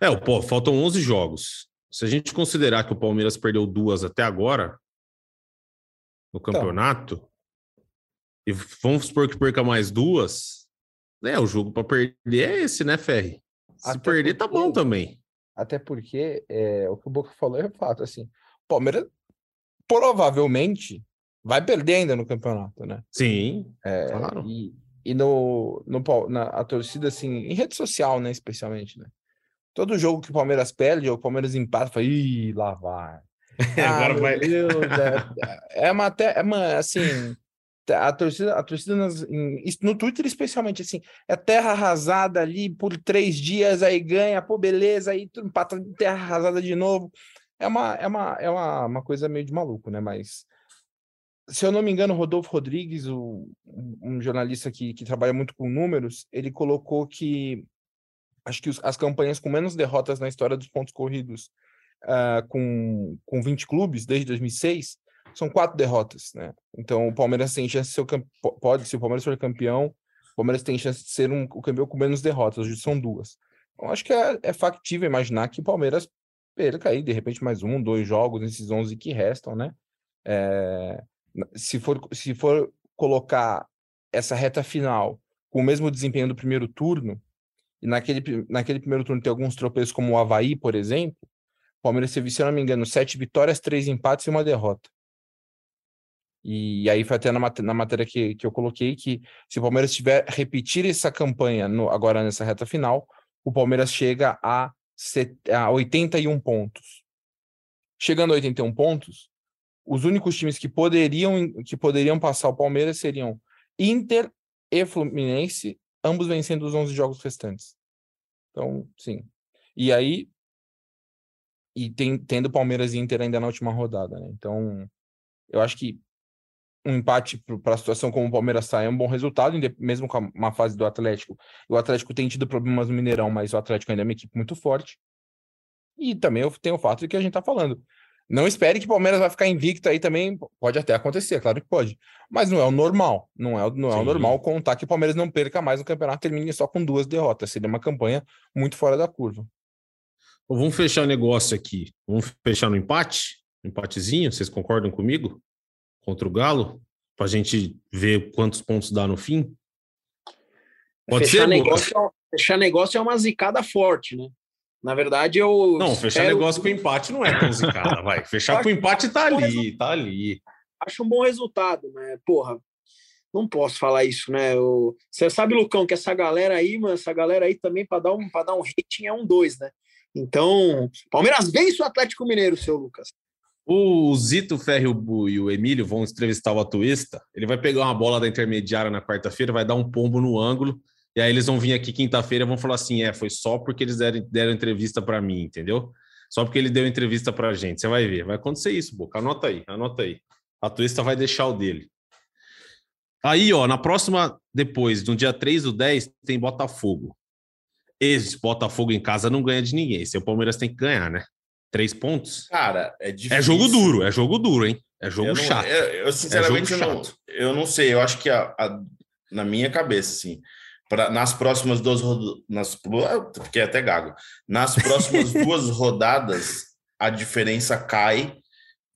É, o- pô, faltam 11 jogos. Se a gente considerar que o Palmeiras perdeu duas até agora no campeonato, e vamos supor que perca mais duas, né? O jogo para perder é esse, né, Ferri? Se Até perder, tá porque- bom também. Até porque é, o que o Boca falou é fato, assim, o Palmeiras provavelmente vai perder ainda no campeonato, né? Sim, É, Claro. E, e no, no, na a torcida, assim, em rede social, né, especialmente, né? Todo jogo que o Palmeiras perde, ou o Palmeiras empata, fala, ih, lá vai. Agora meu vai. Deus, é, é uma até, é uma, assim, a torcida, a torcida nas- em- no Twitter especialmente, assim, é terra arrasada ali por três dias, aí ganha, pô, beleza, aí empata em terra arrasada de novo. É uma, é uma, é uma, uma coisa meio de maluco, né? Mas se eu não me engano, Rodolfo Rodrigues, o- um jornalista que, que trabalha muito com números, ele colocou que acho que os- as campanhas com menos derrotas na história dos pontos corridos ah, com, com 20 clubes desde 2006 são quatro derrotas, né? Então o Palmeiras tem chance de ser o pode, se o Palmeiras for campeão, o Palmeiras tem chance de ser um, o campeão com menos derrotas, hoje são duas. Então acho que é, é factível imaginar que o Palmeiras perca aí, de repente, mais um, dois jogos nesses 11 que restam, né? É, se, for, se for colocar essa reta final com o mesmo desempenho do primeiro turno, e naquele, naquele primeiro turno tem alguns tropeços como o Havaí, por exemplo, o Palmeiras teve, se eu não me engano, sete vitórias, três empates e uma derrota. E aí foi até na, mat na matéria que, que eu coloquei que se o Palmeiras tiver repetir essa campanha no, agora nessa reta final, o Palmeiras chega a, set, a 81 pontos. Chegando a 81 pontos, os únicos times que poderiam, que poderiam passar o Palmeiras seriam Inter e Fluminense, ambos vencendo os 11 jogos restantes. Então, sim. E aí, e tem, tendo Palmeiras e Inter ainda na última rodada, né? Então, eu acho que um empate para a situação como o Palmeiras está é um bom resultado, mesmo com uma fase do Atlético. O Atlético tem tido problemas no Mineirão, mas o Atlético ainda é uma equipe muito forte. E também tem o fato de que a gente está falando. Não espere que o Palmeiras vai ficar invicto aí também. Pode até acontecer, claro que pode. Mas não é o normal. Não é, não é o normal contar que o Palmeiras não perca mais no campeonato termine só com duas derrotas. Seria uma campanha muito fora da curva. vamos fechar o negócio aqui. Vamos fechar no empate? Empatezinho? Vocês concordam comigo? contra o Galo, para a gente ver quantos pontos dá no fim? Pode fechar ser? Negócio, é fechar negócio é uma zicada forte, né? Na verdade, eu. Não, fechar negócio com empate não é tão zicada, vai. Fechar com empate tá ali, tá ali. Acho um bom resultado, né? Porra, não posso falar isso, né? Eu... Você sabe, Lucão, que essa galera aí, mano, essa galera aí também, para dar, um, dar um rating, é um dois, né? Então, Palmeiras vence o Atlético Mineiro, seu Lucas. O Zito Ferro e o Emílio vão entrevistar o Atuista. Ele vai pegar uma bola da intermediária na quarta-feira, vai dar um pombo no ângulo, e aí eles vão vir aqui quinta-feira e vão falar assim: é, foi só porque eles deram, deram entrevista para mim, entendeu? Só porque ele deu entrevista para a gente. Você vai ver, vai acontecer isso, Boca. Anota aí, anota aí. A Atuista vai deixar o dele. Aí, ó, na próxima, depois, no dia 3 do 10, tem Botafogo. Esse Botafogo em casa não ganha de ninguém. Esse o Palmeiras tem que ganhar, né? Três pontos? Cara, é difícil. É jogo duro, é jogo duro, hein? É jogo eu não, chato. Eu, eu sinceramente, é eu, não, eu não sei. Eu acho que a, a, na minha cabeça, assim, pra, nas próximas duas rodadas. Fiquei até gago. Nas próximas duas rodadas, a diferença cai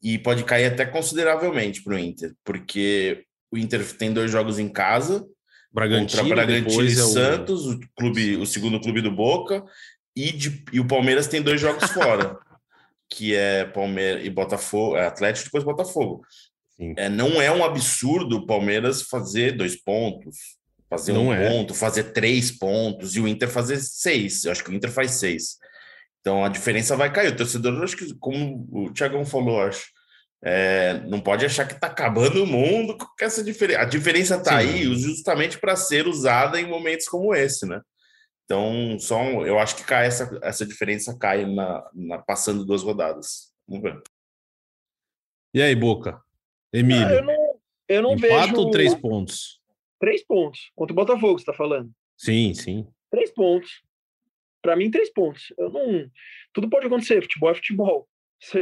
e pode cair até consideravelmente para o Inter, porque o Inter tem dois jogos em casa. Bragantino, contra Bragantino e Santos, é o... o clube, o segundo clube do Boca, e, de, e o Palmeiras tem dois jogos fora. que é Palmeiras e Botafogo, é Atlético depois Botafogo. É, não é um absurdo o Palmeiras fazer dois pontos, fazer não um é. ponto, fazer três pontos e o Inter fazer seis. Eu acho que o Inter faz seis. Então a diferença vai cair. O torcedor, acho que, como o Thiagão falou, acho, é, não pode achar que está acabando o mundo com essa diferença. A diferença está aí justamente para ser usada em momentos como esse, né? Então, só um, eu acho que cai essa, essa diferença cai na, na passando duas rodadas. Vamos ver. E aí, Boca? Emílio? Ah, eu não, eu não Empate vejo. ou três pontos? Três pontos. Contra o Botafogo, você está falando? Sim, sim. Três pontos. Para mim, três pontos. Eu não. Tudo pode acontecer. Futebol é futebol.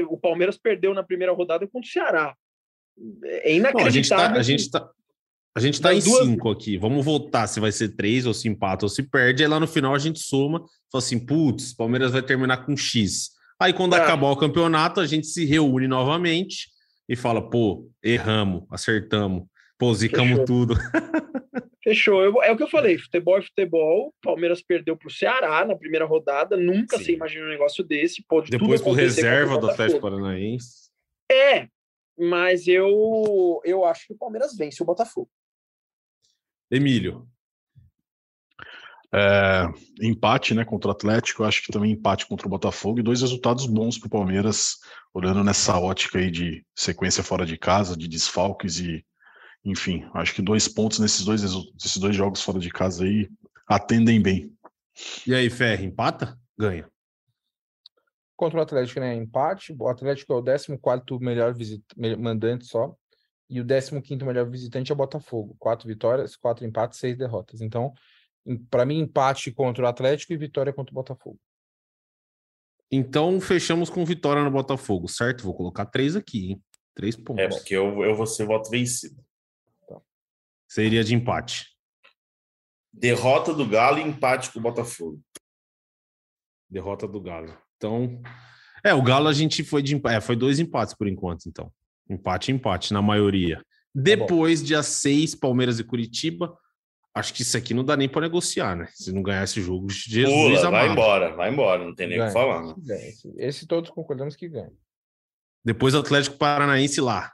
O Palmeiras perdeu na primeira rodada contra o Ceará. É inacreditável. Não, a gente está a gente tá em duas... cinco aqui. Vamos votar se vai ser três, ou se empata, ou se perde. Aí lá no final a gente soma, fala assim: putz, Palmeiras vai terminar com X. Aí quando é. acabar o campeonato, a gente se reúne novamente e fala: pô, erramos, acertamos, pô, zicamos Fechou. tudo. Fechou. Eu, é o que eu falei: futebol é futebol. Palmeiras perdeu para o Ceará na primeira rodada. Nunca Sim. se imagina um negócio desse. Pode Depois com reserva do Atlético Paranaense. É, mas eu, eu acho que o Palmeiras vence o Botafogo. Emílio. É, empate né, contra o Atlético, acho que também empate contra o Botafogo e dois resultados bons para o Palmeiras, olhando nessa ótica aí de sequência fora de casa, de desfalques e, enfim, acho que dois pontos nesses dois, nesses dois jogos fora de casa aí atendem bem. E aí, Ferre, empata? Ganha. Contra o Atlético, né? Empate. O Atlético é o 14 melhor mandante só. E o 15 melhor visitante é o Botafogo. Quatro vitórias, quatro empates, seis derrotas. Então, para mim, empate contra o Atlético e vitória contra o Botafogo. Então, fechamos com vitória no Botafogo, certo? Vou colocar três aqui, hein? Três pontos. É, porque eu, eu vou ser voto vencido. Tá. Seria de empate. Derrota do Galo e empate com o Botafogo. Derrota do Galo. Então, É, o Galo a gente foi de é, foi dois empates por enquanto, então. Empate, empate, na maioria. Depois, dia 6, Palmeiras e Curitiba. Acho que isso aqui não dá nem para negociar, né? Se não ganhar esse jogo, Jesus Pula, vai amado. embora, vai embora, não tem nem o que falar. né? Esse, esse todos concordamos que ganha. Depois Atlético Paranaense lá.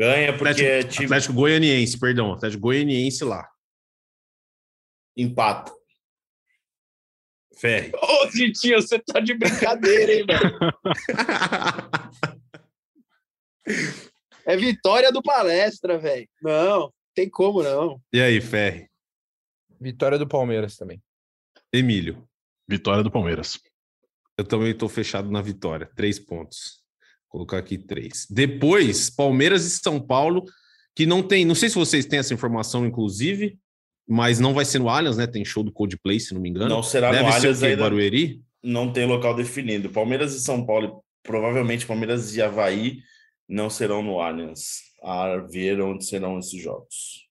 Ganha porque Atlético, é time Atlético Goianiense, perdão. Atlético Goianiense lá. empata. Ferre. Ô, Zitinho, você tá de brincadeira, hein, velho? É vitória do palestra, velho. Não, tem como não. E aí, Ferre? Vitória do Palmeiras também. Emílio. Vitória do Palmeiras. Eu também estou fechado na vitória. Três pontos. Colocar aqui três. Depois, Palmeiras e São Paulo, que não tem. Não sei se vocês têm essa informação, inclusive, mas não vai ser no Allianz, né? Tem show do Coldplay, se não me engano. Não será Deve no ser Allianz ainda. Barueri? Não tem local definido. Palmeiras e São Paulo, provavelmente Palmeiras e Havaí, não serão no Allianz. A ver onde serão esses jogos.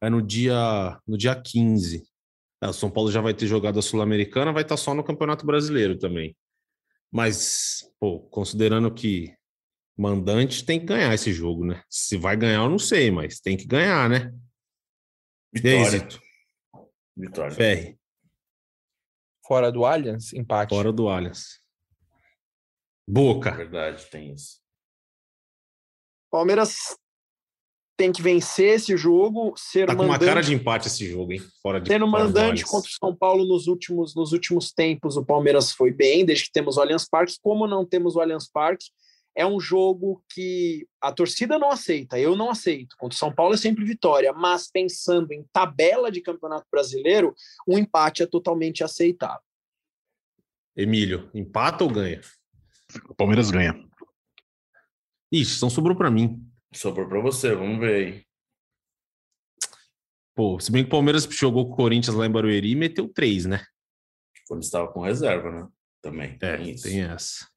É no dia, no dia 15. É, o São Paulo já vai ter jogado a Sul-Americana, vai estar só no Campeonato Brasileiro também. Mas, pô, considerando que mandante tem que ganhar esse jogo, né? Se vai ganhar, eu não sei, mas tem que ganhar, né? Vitória. Vitória. Ferre, Fora do Allianz, empate. fora do Allianz. Boca. Verdade, tem isso. Palmeiras tem que vencer esse jogo, ser Tá com uma mandante, cara de empate esse jogo, hein? Fora de sendo mandante contra o São Paulo nos últimos, nos últimos tempos. O Palmeiras foi bem, desde que temos o Allianz Parque. Como não temos o Allianz Parque, é um jogo que a torcida não aceita, eu não aceito. Contra o São Paulo é sempre vitória, mas pensando em tabela de campeonato brasileiro, um empate é totalmente aceitável. Emílio, empata ou ganha? O Palmeiras ganha. Ixi, então sobrou pra mim. Sobrou para você, vamos ver aí. Pô, se bem que o Palmeiras jogou com o Corinthians lá em Barueri e meteu três, né? Quando estava com reserva, né? Também. É, tem isso. tem essa.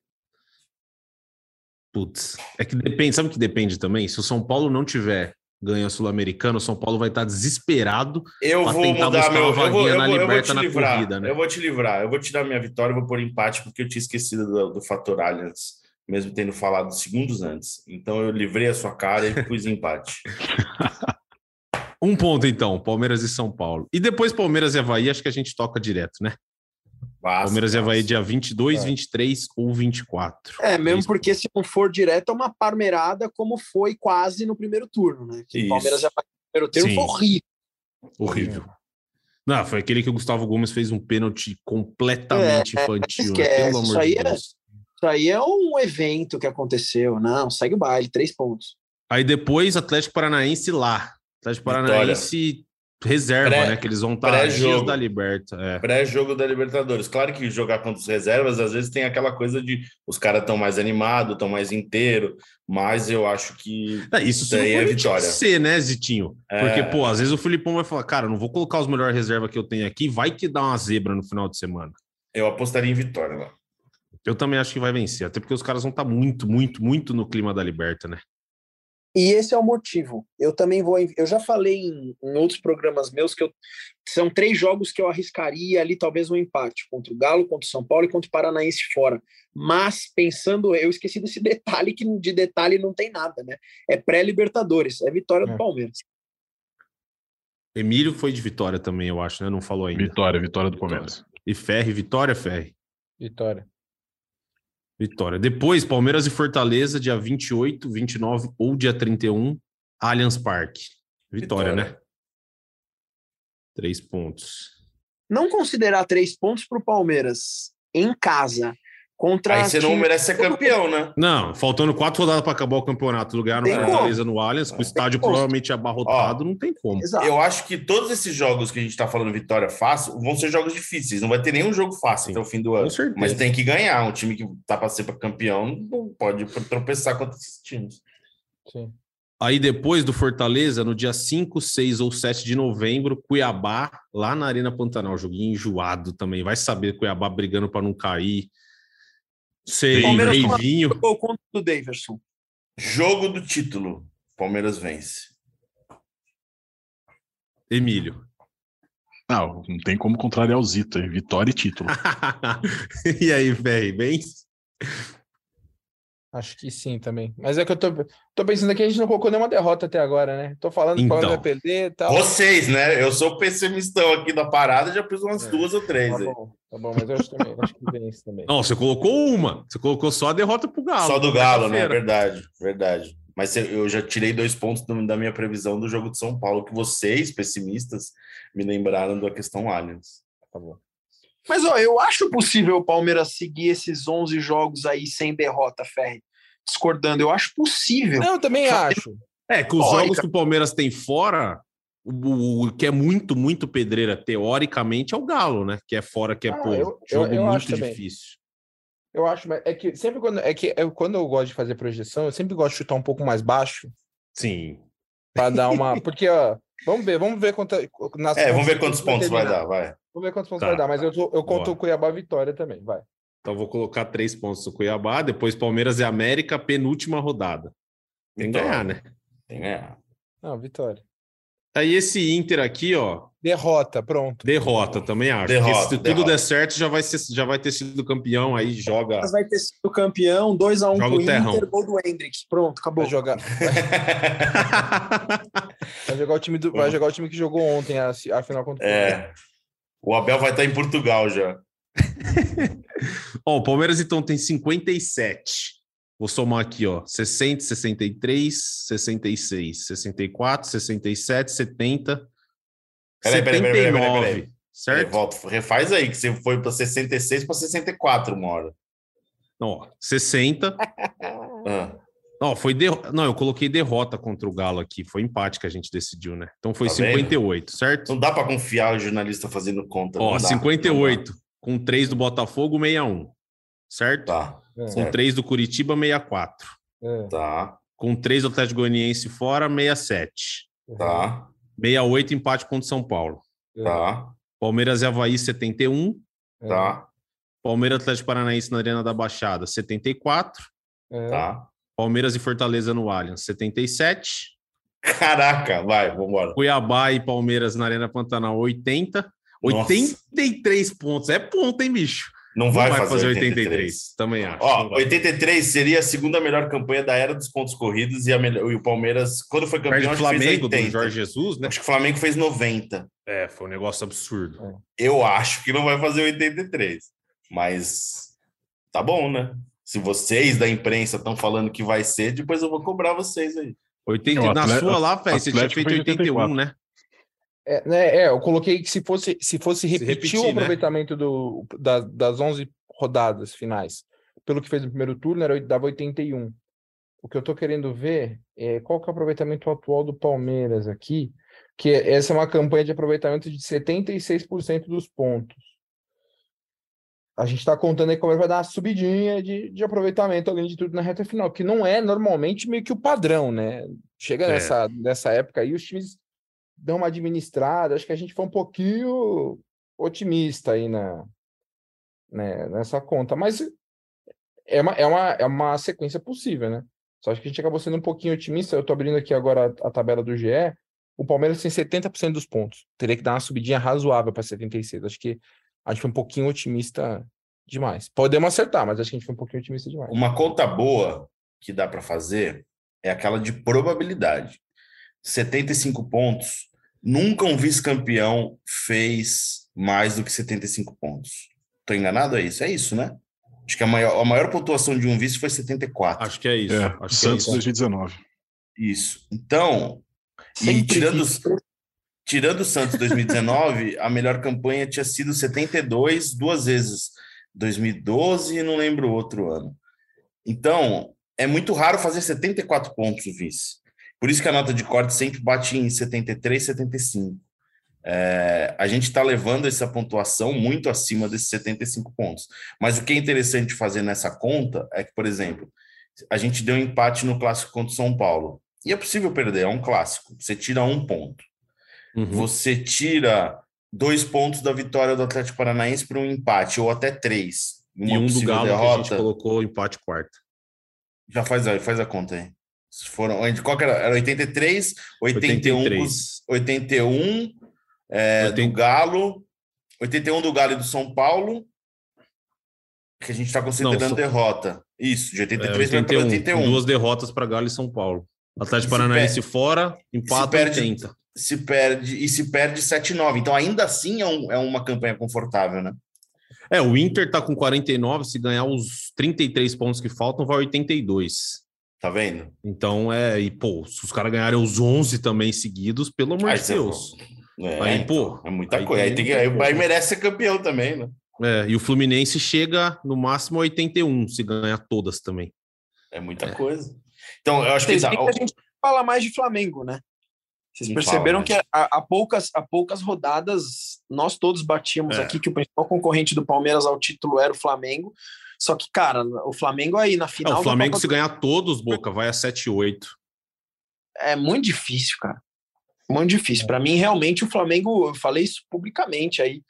Putz, é que depende, sabe o que depende também? Se o São Paulo não tiver ganho a Sul-Americana, o São Paulo vai estar desesperado. Eu vou tentar mudar meu. uma Eu vou, eu, na vou, eu vou Liberta te na livrar. corrida, né? Eu vou te livrar. Eu vou tirar minha vitória, eu vou pôr empate, porque eu tinha esquecido do, do fator Allianz, mesmo tendo falado segundos antes. Então eu livrei a sua cara e pus empate. Um ponto, então, Palmeiras e São Paulo. E depois Palmeiras e Havaí, acho que a gente toca direto, né? Palmeiras e Havaí dia 22, É. 23 ou 24. É, mesmo Isso. porque se não for direto, é uma parmeirada, como foi quase no primeiro turno, né? Que o Isso. Palmeiras já no primeiro turno Sim. foi horrível. Horrível. Não, foi aquele que o Gustavo Gomes fez um pênalti completamente É, infantil, né? esquece, pelo isso amor aí de é- Deus. Isso aí é um evento que aconteceu. Não, segue o baile, três pontos. Aí depois Atlético Paranaense lá. Atlético Vitória. Paranaense reserva, Pré- né? Que eles vão estar dias pré-jogo. da Liberta. É. Pré-jogo da Libertadores. Claro que jogar contra os reservas, às vezes tem aquela coisa de os caras estão mais animados, estão mais inteiro, mas eu acho que É, isso Daí é vitória. C, né, Zitinho? É. Porque, pô, às vezes o Filipão vai falar, cara, não vou colocar os melhores reservas que eu tenho aqui, vai que dá uma zebra no final de semana. eu apostaria em vitória lá. Eu também acho que vai vencer, até porque os caras vão estar muito, muito, muito no clima da Liberta, né? E esse é o motivo. Eu também vou. Eu já falei em, em outros programas meus que, eu, são três jogos que eu arriscaria ali, talvez um empate contra o Galo, contra o São Paulo e contra o Paranaense fora. Mas pensando, eu esqueci desse detalhe que de detalhe não tem nada, né? É pré-Libertadores, é vitória do É. Palmeiras. Emílio foi de vitória também, eu acho, né? Não falou ainda. Vitória, vitória do Palmeiras. E Ferre, vitória, Ferre. Vitória. Vitória. Depois, Palmeiras e Fortaleza, dia 28, 29 ou dia 31, Allianz Parque. Vitória, Vitória. né? Três pontos. Não considerar três pontos para o Palmeiras em casa contra. Aí você não merece ser campeão, né? Não, faltando quatro rodadas para acabar o campeonato, ganhar no Tem Fortaleza no Allianz, com o estádio como. provavelmente abarrotado, não tem como. Exato. Eu acho que todos esses jogos que a gente tá falando vitória fácil vão ser jogos difíceis. Não vai ter nenhum jogo fácil Sim, até o fim do Com ano. certeza. Mas tem que ganhar. Um time que tá para ser campeão não pode tropeçar contra esses times. Sim. Aí depois do Fortaleza, no dia 5, 6 ou 7 de novembro, Cuiabá, lá na Arena Pantanal. Joguinho enjoado também. Vai saber Cuiabá brigando para não cair. Sei, Palmeiras a- Reivinho. Gol contra o Daverson. Jogo do título. Palmeiras vence. Emílio. Não, não tem como contrariar o Zito? Vitória e título. e aí, velho, bem? Acho que sim também. Mas é que eu tô, tô pensando aqui, a gente não colocou nenhuma derrota até agora, né? Tô falando que o Palmeiras vai Então. perder e tal. Vocês, né? Eu sou pessimistão aqui da parada, já pus umas É. duas ou três Tá aí. bom, tá bom, mas eu acho, também, acho que vence também. Não, você colocou uma. Você colocou só a derrota pro Galo. Só do Galo, né? Verdade, verdade. Mas eu- já tirei dois pontos da minha previsão do jogo de São Paulo, que vocês, pessimistas, me lembraram da questão Allianz. Tá bom. Mas ó, eu acho possível o Palmeiras seguir esses 11 jogos aí sem derrota, Ferri. Discordando, eu acho possível. Não, eu também acho. É, que os jogos que o Palmeiras tem fora, o, o que é muito, muito pedreira, teoricamente, é o Galo, né? Que é fora, que é, Ah, pô, eu- eu- jogo eu acho muito difícil. Eu acho, mas é que sempre quando é que eu, quando eu gosto de fazer projeção, eu sempre gosto de chutar um pouco mais baixo Sim. para dar uma, porque ó, vamos ver, vamos ver quanto nas É, vamos ver quantos pontos vai dar, vai. Vamos ver quantos pontos Tá. vai dar, mas eu, eu conto Boa. o Cuiabá vitória também, vai. Então vou colocar três pontos do Cuiabá, depois Palmeiras e América, penúltima rodada. Tem que Vitória. ganhar, né? Tem que ganhar. Não, vitória. Aí esse Inter aqui, ó, Derrota, pronto. derrota, também acho. Derrota, se tudo derrota. der certo, já vai, ser, já vai ter sido campeão, aí joga. Mas vai ter sido campeão, 2x1 Joga pro o terrão. Inter, gol do Hendrick. Pronto, acabou. Vai jogar, vai jogar o time do, vai jogar o time que jogou ontem a, a final contra o Palmeiras. é. O Abel vai estar em Portugal já. Ó, o Palmeiras então tem 57. Vou somar aqui, ó. 60, 63, 66, 64, 67, 70, Peraí, peraí, peraí, peraí, peraí, 79. peraí. Certo? Volta, refaz aí, que você foi para 66 para 64 uma hora. Não, ó, 60. Ah, Não, foi derro- Não, eu coloquei derrota contra o Galo aqui. Foi empate que a gente decidiu, né? Então foi Tá vendo? 58, certo? não dá para confiar o jornalista fazendo conta. Ó, dá, 58. Com 3 do Botafogo, 61. Certo? Tá, É, Com certo. 3 do Curitiba, 64. é, tá, Com 3 do Atlético Goianiense fora, 67. tá, 68, empate contra o São Paulo. é, tá, Palmeiras e Havaí, 71. é, tá, Palmeiras e Atlético Paranaense na Arena da Baixada, 74. é. tá. Palmeiras e Fortaleza no Allianz, 77. Caraca, vai, vambora. Cuiabá e Palmeiras na Arena Pantanal, 80. Nossa. 83 pontos. É ponto, hein, bicho? Não Não vai, fazer, 83. 83. Também acho. Ó, Não vai. 83 seria a segunda melhor campanha da era dos pontos corridos e, melhor, e o Palmeiras, quando foi campeão, o acho que fez Flamengo do 80. Jorge Jesus, né? Acho que o Flamengo fez 90. É, foi um negócio absurdo. Eu acho que não vai fazer 83. Mas tá bom, né? Se vocês da imprensa estão falando que vai ser, depois eu vou cobrar vocês aí. 80, O na Atleta- sua lá, velho, você tinha feito fez 81, 84. né? É, né, é, eu coloquei que se fosse, se fosse repetir, repetir, o né? aproveitamento do, da- das 11 rodadas finais, pelo que fez no primeiro turno, era, dava 81. O que eu tô querendo ver é qual que é o aproveitamento atual do Palmeiras aqui, que essa é uma campanha de aproveitamento de 76% dos pontos. A gente está contando aí como vai dar uma subidinha de, de aproveitamento, além de tudo, na reta final, que não é normalmente meio que o padrão, né? Chega É. nessa, nessa época aí, os times dão uma administrada. Acho que a gente foi um pouquinho otimista aí na, né, nessa conta, mas é uma, é, uma, é uma sequência possível, né? Só acho que a gente acabou sendo um pouquinho otimista. Eu tô abrindo aqui agora a, a tabela do GE. O Palmeiras tem 70% dos pontos. Teria que dar uma subidinha razoável para 76. Acho que a gente foi um pouquinho otimista demais. Podemos acertar, mas acho que a gente foi um pouquinho otimista demais. Uma conta boa que dá para fazer é aquela de probabilidade. 75 pontos. Nunca um vice-campeão fez mais do que 75 pontos. Tô enganado? É isso? É isso, né? Acho que a maior, a maior pontuação de um vice foi 74. Acho que é isso. É, Acho que é Santos isso. 2019. Isso. Então, e Sempre tirando, vice. Tirando o Santos 2019, a melhor campanha tinha sido 72 duas vezes. 2012 e não lembro outro ano. Então, é muito raro fazer 74 pontos o vice. Por isso que a nota de corte sempre bate em 73, 75. É, a gente está levando essa pontuação muito acima desses 75 pontos. Mas o que é interessante fazer nessa conta é que, por exemplo, a gente deu um empate no clássico contra o São Paulo. E é possível perder, é um clássico. Você tira um ponto. Uhum. Você tira dois pontos da vitória do Atlético Paranaense para um empate, ou até três. E Uma um do Galo que a gente derrota. colocou empate quarta. Já faz a, faz a conta aí. Foram, qual que era? Era 83, 81, 83. 81 é, do 80. Galo, 81 do Galo e do São Paulo. Que a gente está considerando Não, só- derrota. Isso, de É, 83 vai para 81, 81. duas derrotas para Galo e São Paulo. Atlético E se Paranaense fora, empata perde- 80. Se perde e se perde 7-9. Então, ainda assim é, um- é uma campanha confortável, né? É, o Inter tá com 49, se ganhar os 33 pontos que faltam, vai 82. Tá vendo? Então é, e pô, se os caras ganharem os 11 também seguidos, pelo amor de Deus. É, Aí, pô, é muita aí coisa. Aí, tem que, aí, aí merece ser campeão também, né? É, e o Fluminense chega no máximo a 81, se ganhar todas também. É muita coisa. Então, eu acho que veem que a gente fala mais de Flamengo, né? Vocês perceberam fala, que há, há poucas, há poucas rodadas nós todos batíamos É. aqui que o principal concorrente do Palmeiras ao título era o Flamengo. Só que, cara, o Flamengo aí na É, final. o da Flamengo, se ganhar todos, Boca, vai a 7-8. É muito difícil, cara. Muito difícil. Para mim, realmente, o Flamengo, eu falei isso publicamente aí.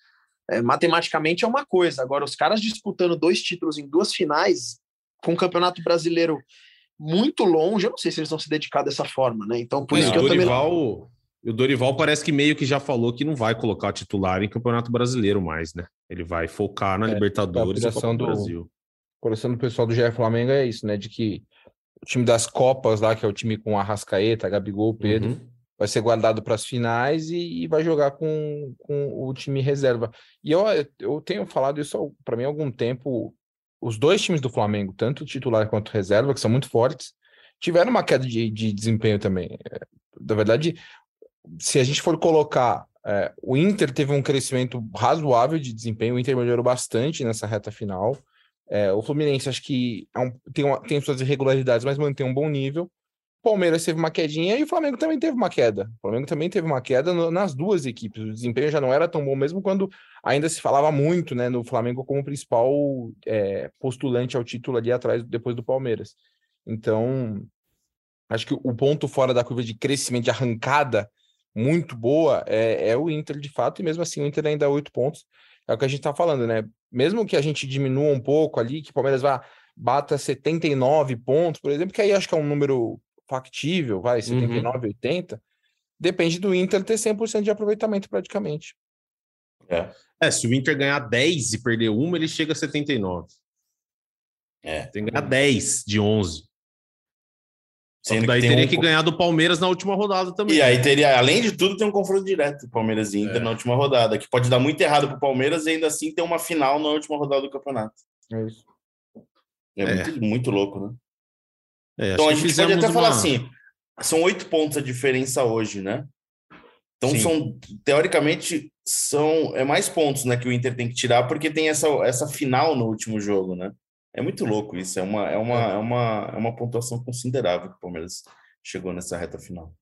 é, matematicamente é uma coisa. Agora, os caras disputando dois títulos em duas finais, com o Campeonato Brasileiro muito longe, eu não sei se eles vão se dedicar dessa forma, né? Então, por Mas isso o que eu também. o Dorival parece que meio que já falou que não vai colocar titular em Campeonato Brasileiro mais, né? Ele vai focar na É, Libertadores a e Copa operação do do- Brasil. O coração do pessoal do GE Flamengo é isso, né? De que o time das Copas lá, que é o time com Arrascaeta, Gabigol, Pedro, Uhum. vai ser guardado para as finais e, e vai jogar com, com o time reserva. E eu, eu tenho falado isso para mim há algum tempo. Os dois times do Flamengo, tanto titular quanto reserva, que são muito fortes, tiveram uma queda de, de desempenho também. É, na verdade, se a gente for colocar. é, o Inter teve um crescimento razoável de desempenho, o Inter melhorou bastante nessa reta final. É, o Fluminense acho que é um- tem, uma- tem suas irregularidades, mas mantém um bom nível. Palmeiras teve uma quedinha e o Flamengo também teve uma queda. O Flamengo também teve uma queda no- nas duas equipes. O desempenho já não era tão bom, mesmo quando ainda se falava muito né, no Flamengo como principal é, postulante ao título ali atrás, depois do Palmeiras. Então, acho que o ponto fora da curva de crescimento, de arrancada muito boa, é, é o Inter de fato, e mesmo assim o Inter ainda é oito pontos. É o que a gente está falando, né? Mesmo que a gente diminua um pouco ali, que o Palmeiras vá bata 79 pontos, por exemplo, que aí acho que é um número factível, vai, 79, 80, depende do Inter ter 100% de aproveitamento praticamente. É, se o Inter ganhar 10 e perder uma, ele chega a 79. É. Tem que ganhar 10 de 11. Só que Sendo que daí teria um- que ganhar do Palmeiras na última rodada também. E aí teria, além de tudo, tem um confronto direto Palmeiras e Inter É. na última rodada, que pode dar muito errado pro Palmeiras e ainda assim ter uma final na última rodada do campeonato. É isso. É, É. Muito, muito louco, né? É, Então a gente pode até falar uma- assim: são oito pontos a diferença hoje, né? Então Sim. são, teoricamente, são é mais pontos né, que o Inter tem que tirar, porque tem essa, essa final no último jogo, né? É muito louco isso, é uma, é uma, é uma, é uma pontuação considerável que o Palmeiras chegou nessa reta final.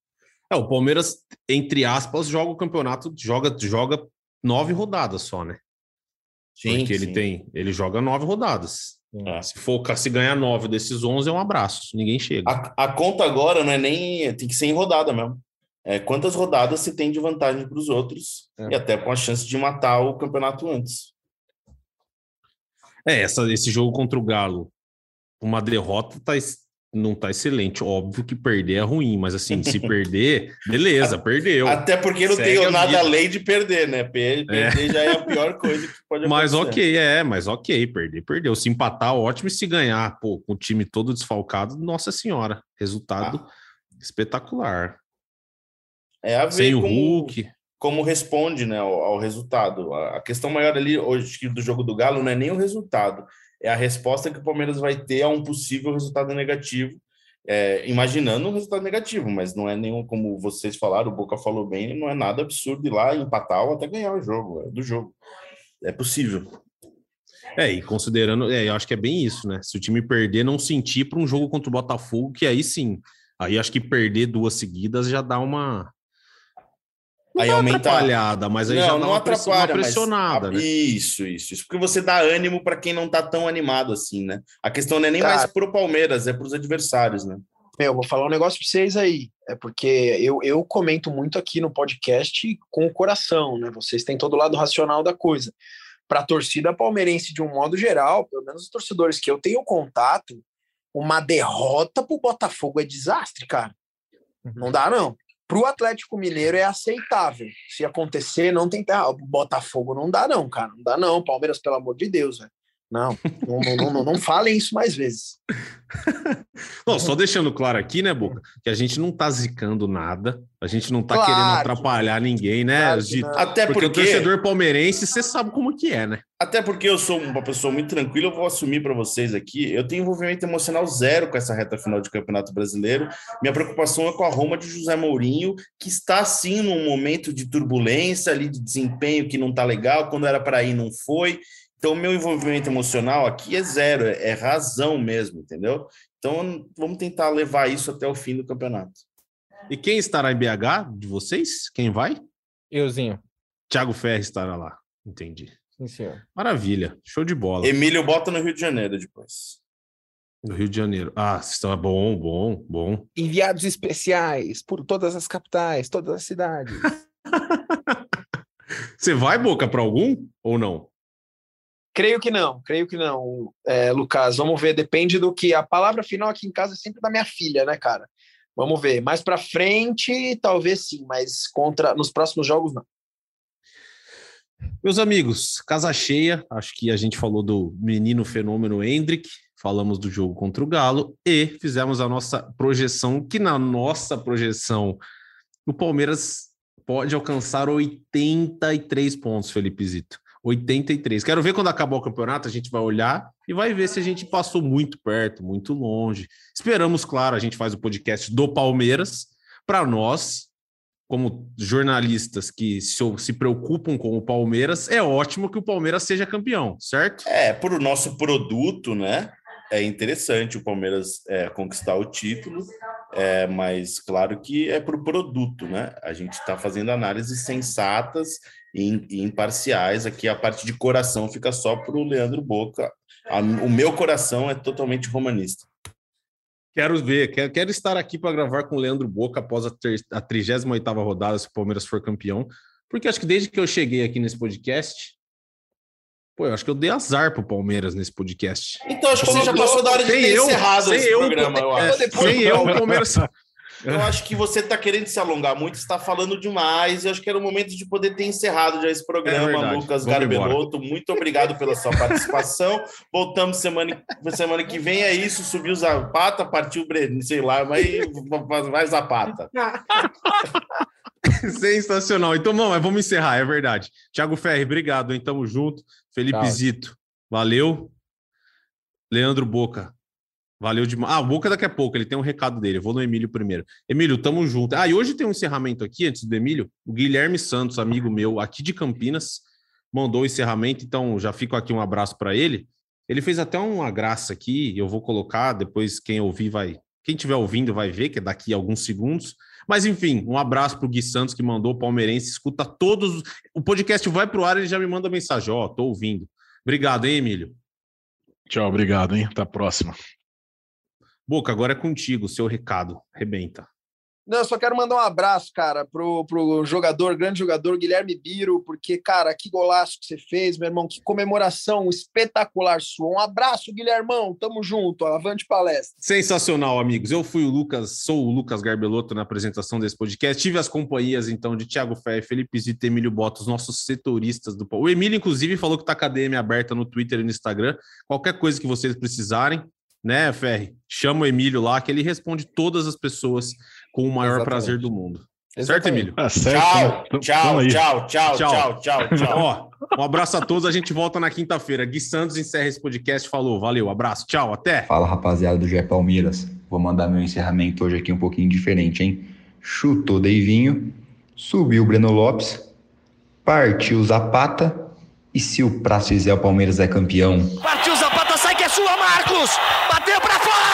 É, o Palmeiras, entre aspas, joga o campeonato, joga, joga nove rodadas só, né? Porque ele sim. tem, ele joga nove rodadas. É. Se for se ganhar nove desses onze, é um abraço. Ninguém chega. A, a conta agora não é nem. Tem que ser em rodada mesmo. É quantas rodadas se tem de vantagem para os outros É. e até com a chance de matar o campeonato antes. É, essa, esse jogo contra o Galo, uma derrota tá, ex- não tá excelente. Óbvio que perder é ruim, mas assim, se perder, beleza, perdeu. Até porque não Segue a nada além de perder, né? Per- Perder já é a pior coisa que pode Mas acontecer. ok, é, mas ok, perder, perdeu. Se empatar, ótimo. E se ganhar, pô, com o time todo desfalcado, nossa senhora, resultado espetacular. É a ver Sem o como, Hulk. como responde né, ao, ao resultado. A questão maior ali hoje do jogo do Galo não é nem o resultado, é a resposta que o Palmeiras vai ter a um possível resultado negativo. É, imaginando um resultado negativo, mas não é nenhum, como vocês falaram, o Boca falou bem, não é nada absurdo ir lá empatar ou até ganhar o jogo, é do jogo. É possível. É, e considerando, é, eu acho que é bem isso, né? Se o time perder, não sentir para um jogo contra o Botafogo, que aí sim. Aí acho que perder duas seguidas já dá uma. Não Aí aumenta- atrapalhada, mas aí já dá uma, press- uma mas- pressionada, né? Isso, isso, isso. Porque você dá ânimo para quem não tá tão animado assim, né? A questão não é nem Cara. mais pro Palmeiras, é pros adversários, né? Meu, vou falar um negócio para vocês aí. É porque eu, eu comento muito aqui no podcast com o coração, né? Vocês têm todo o lado racional da coisa. Para a torcida palmeirense, de um modo geral, pelo menos os torcedores que eu tenho contato, uma derrota pro Botafogo é desastre, cara. Não dá, não. Pro Atlético Mineiro é aceitável. Se acontecer, não tem. O Botafogo não dá, não, cara. Não dá, não. Palmeiras, pelo amor de Deus, velho. Não, não, não, não, não falem isso mais vezes. Não, só deixando claro aqui, né, Boca, que a gente não tá zicando nada, a gente não tá Claro querendo que atrapalhar ninguém, né? Claro não. Até porque, porque, o torcedor palmeirense, você sabe como que é, né? até porque eu sou uma pessoa muito tranquila, eu vou assumir para vocês aqui. Eu tenho envolvimento emocional zero com essa reta final de Campeonato Brasileiro. Minha preocupação é com a Roma de José Mourinho, que está sim num momento de turbulência ali de desempenho que não tá legal, quando era para ir não foi. Então, o meu envolvimento emocional aqui é zero, é, é razão mesmo, entendeu? Então, vamos tentar levar isso até o fim do campeonato. E quem estará em BH de vocês? Quem vai? Euzinho. Thiago Ferri estará lá. Entendi. Sim, senhor. Maravilha. Show de bola. Emílio bota no Rio de Janeiro depois. Do Rio de Janeiro. Ah, está bom, bom, bom. Enviados especiais por todas as capitais, todas as cidades. Você vai, Boca, para algum ou não? Creio que não, creio que não, é, Lucas. Vamos ver, depende do que. A palavra final aqui em casa é sempre da minha filha, né, cara? Vamos ver. Mais pra frente, talvez sim, mas contra nos próximos jogos, não. Meus amigos, casa cheia. Acho que a gente falou do menino fenômeno Hendrick, falamos do jogo contra o Galo e fizemos a nossa projeção, que na nossa projeção o Palmeiras pode alcançar 83 pontos, Felipe Zito. 83. Quero ver quando acabar o campeonato, a gente vai olhar e vai ver se a gente passou muito perto, muito longe. Esperamos, claro, a gente faz o podcast do Palmeiras para nós, como jornalistas que se, se preocupam com o Palmeiras, é ótimo que o Palmeiras seja campeão, certo? É, por o nosso produto, né? É interessante o Palmeiras é, conquistar o título, é, mas claro que é por produto, né? A gente está fazendo análises sensatas e, e imparciais. Aqui a parte de coração fica só para o Leandro Boca. A- o meu coração é totalmente romanista. Quero ver, quero, quero estar aqui para gravar com o Leandro Boca após a, ter, a 38 rodada, se o Palmeiras for campeão, porque acho que desde que eu cheguei aqui nesse podcast, pô, eu acho que eu dei azar pro Palmeiras nesse podcast. Então, acho que você já passou da hora de Sem ter eu, encerrado sem esse eu, programa, eu é, acho. sem eu, o Palmeiras. Eu acho que você está querendo se alongar muito, está falando demais. Eu acho que era o momento de poder ter encerrado já esse programa, É. Lucas Vamos Garbelotto. Muito obrigado pela sua participação. Voltamos semana, semana que vem. É isso. Subiu Zapata, partiu Breno, sei lá, mas vai Zapata. Sensacional. Então, não, mas vamos encerrar, é verdade. Thiago Ferri, obrigado, hein? Tamo junto. Felipe Tchau. Zito, valeu. Leandro Boca, valeu demais. Ah, o Boca daqui a pouco, ele tem um recado dele. Eu vou no Emílio primeiro. Emílio, tamo junto. Ah, e hoje tem um encerramento aqui, antes do Emílio. O Guilherme Santos, amigo meu, aqui de Campinas, mandou o encerramento, então já fico aqui um abraço para ele. Ele fez até uma graça aqui, eu vou colocar, depois quem ouvir vai. Quem estiver ouvindo vai ver, que é daqui a alguns segundos. Mas enfim, um abraço para o Gui Santos que mandou palmeirense, escuta todos. O podcast vai pro ar, ele já me manda mensagem, ó, tô ouvindo. Obrigado, hein, Emílio. Tchau, obrigado, hein? Até a próxima. Boca, agora é contigo, seu recado. Rebenta. Não, eu só quero mandar um abraço, cara, pro, pro jogador, grande jogador, Guilherme Biro, porque, cara, que golaço que você fez, meu irmão, que comemoração espetacular sua. Um abraço, Guilhermão, tamo junto, avante palestra. Sensacional, amigos. Eu fui o Lucas, sou o Lucas Garbelotto na apresentação desse podcast. Tive as companhias, então, de Thiago Fé, Felipe Zito e Emílio Botos, nossos setoristas do. O Emílio, inclusive, falou que tá com a DM aberta no Twitter e no Instagram. Qualquer coisa que vocês precisarem, né, Ferri? Chama o Emílio lá, que ele responde todas as pessoas com o maior Exatamente. prazer do mundo. Certo, Exatamente. Emílio? É certo. Tchau, né? Tchau, tchau, tchau, Tchau. tchau, tchau, tchau. Ó, um abraço a todos. A gente volta na quinta-feira. Gui Santos encerra esse podcast. Falou, valeu, abraço, tchau, até. Fala rapaziada do GE Palmeiras. Vou mandar meu encerramento hoje aqui um pouquinho diferente, hein? Chutou Deivinho, subiu o Breno Lopes, partiu Zapata e se o Prazo fizer o Palmeiras é campeão. Marcos! Bateu pra fora!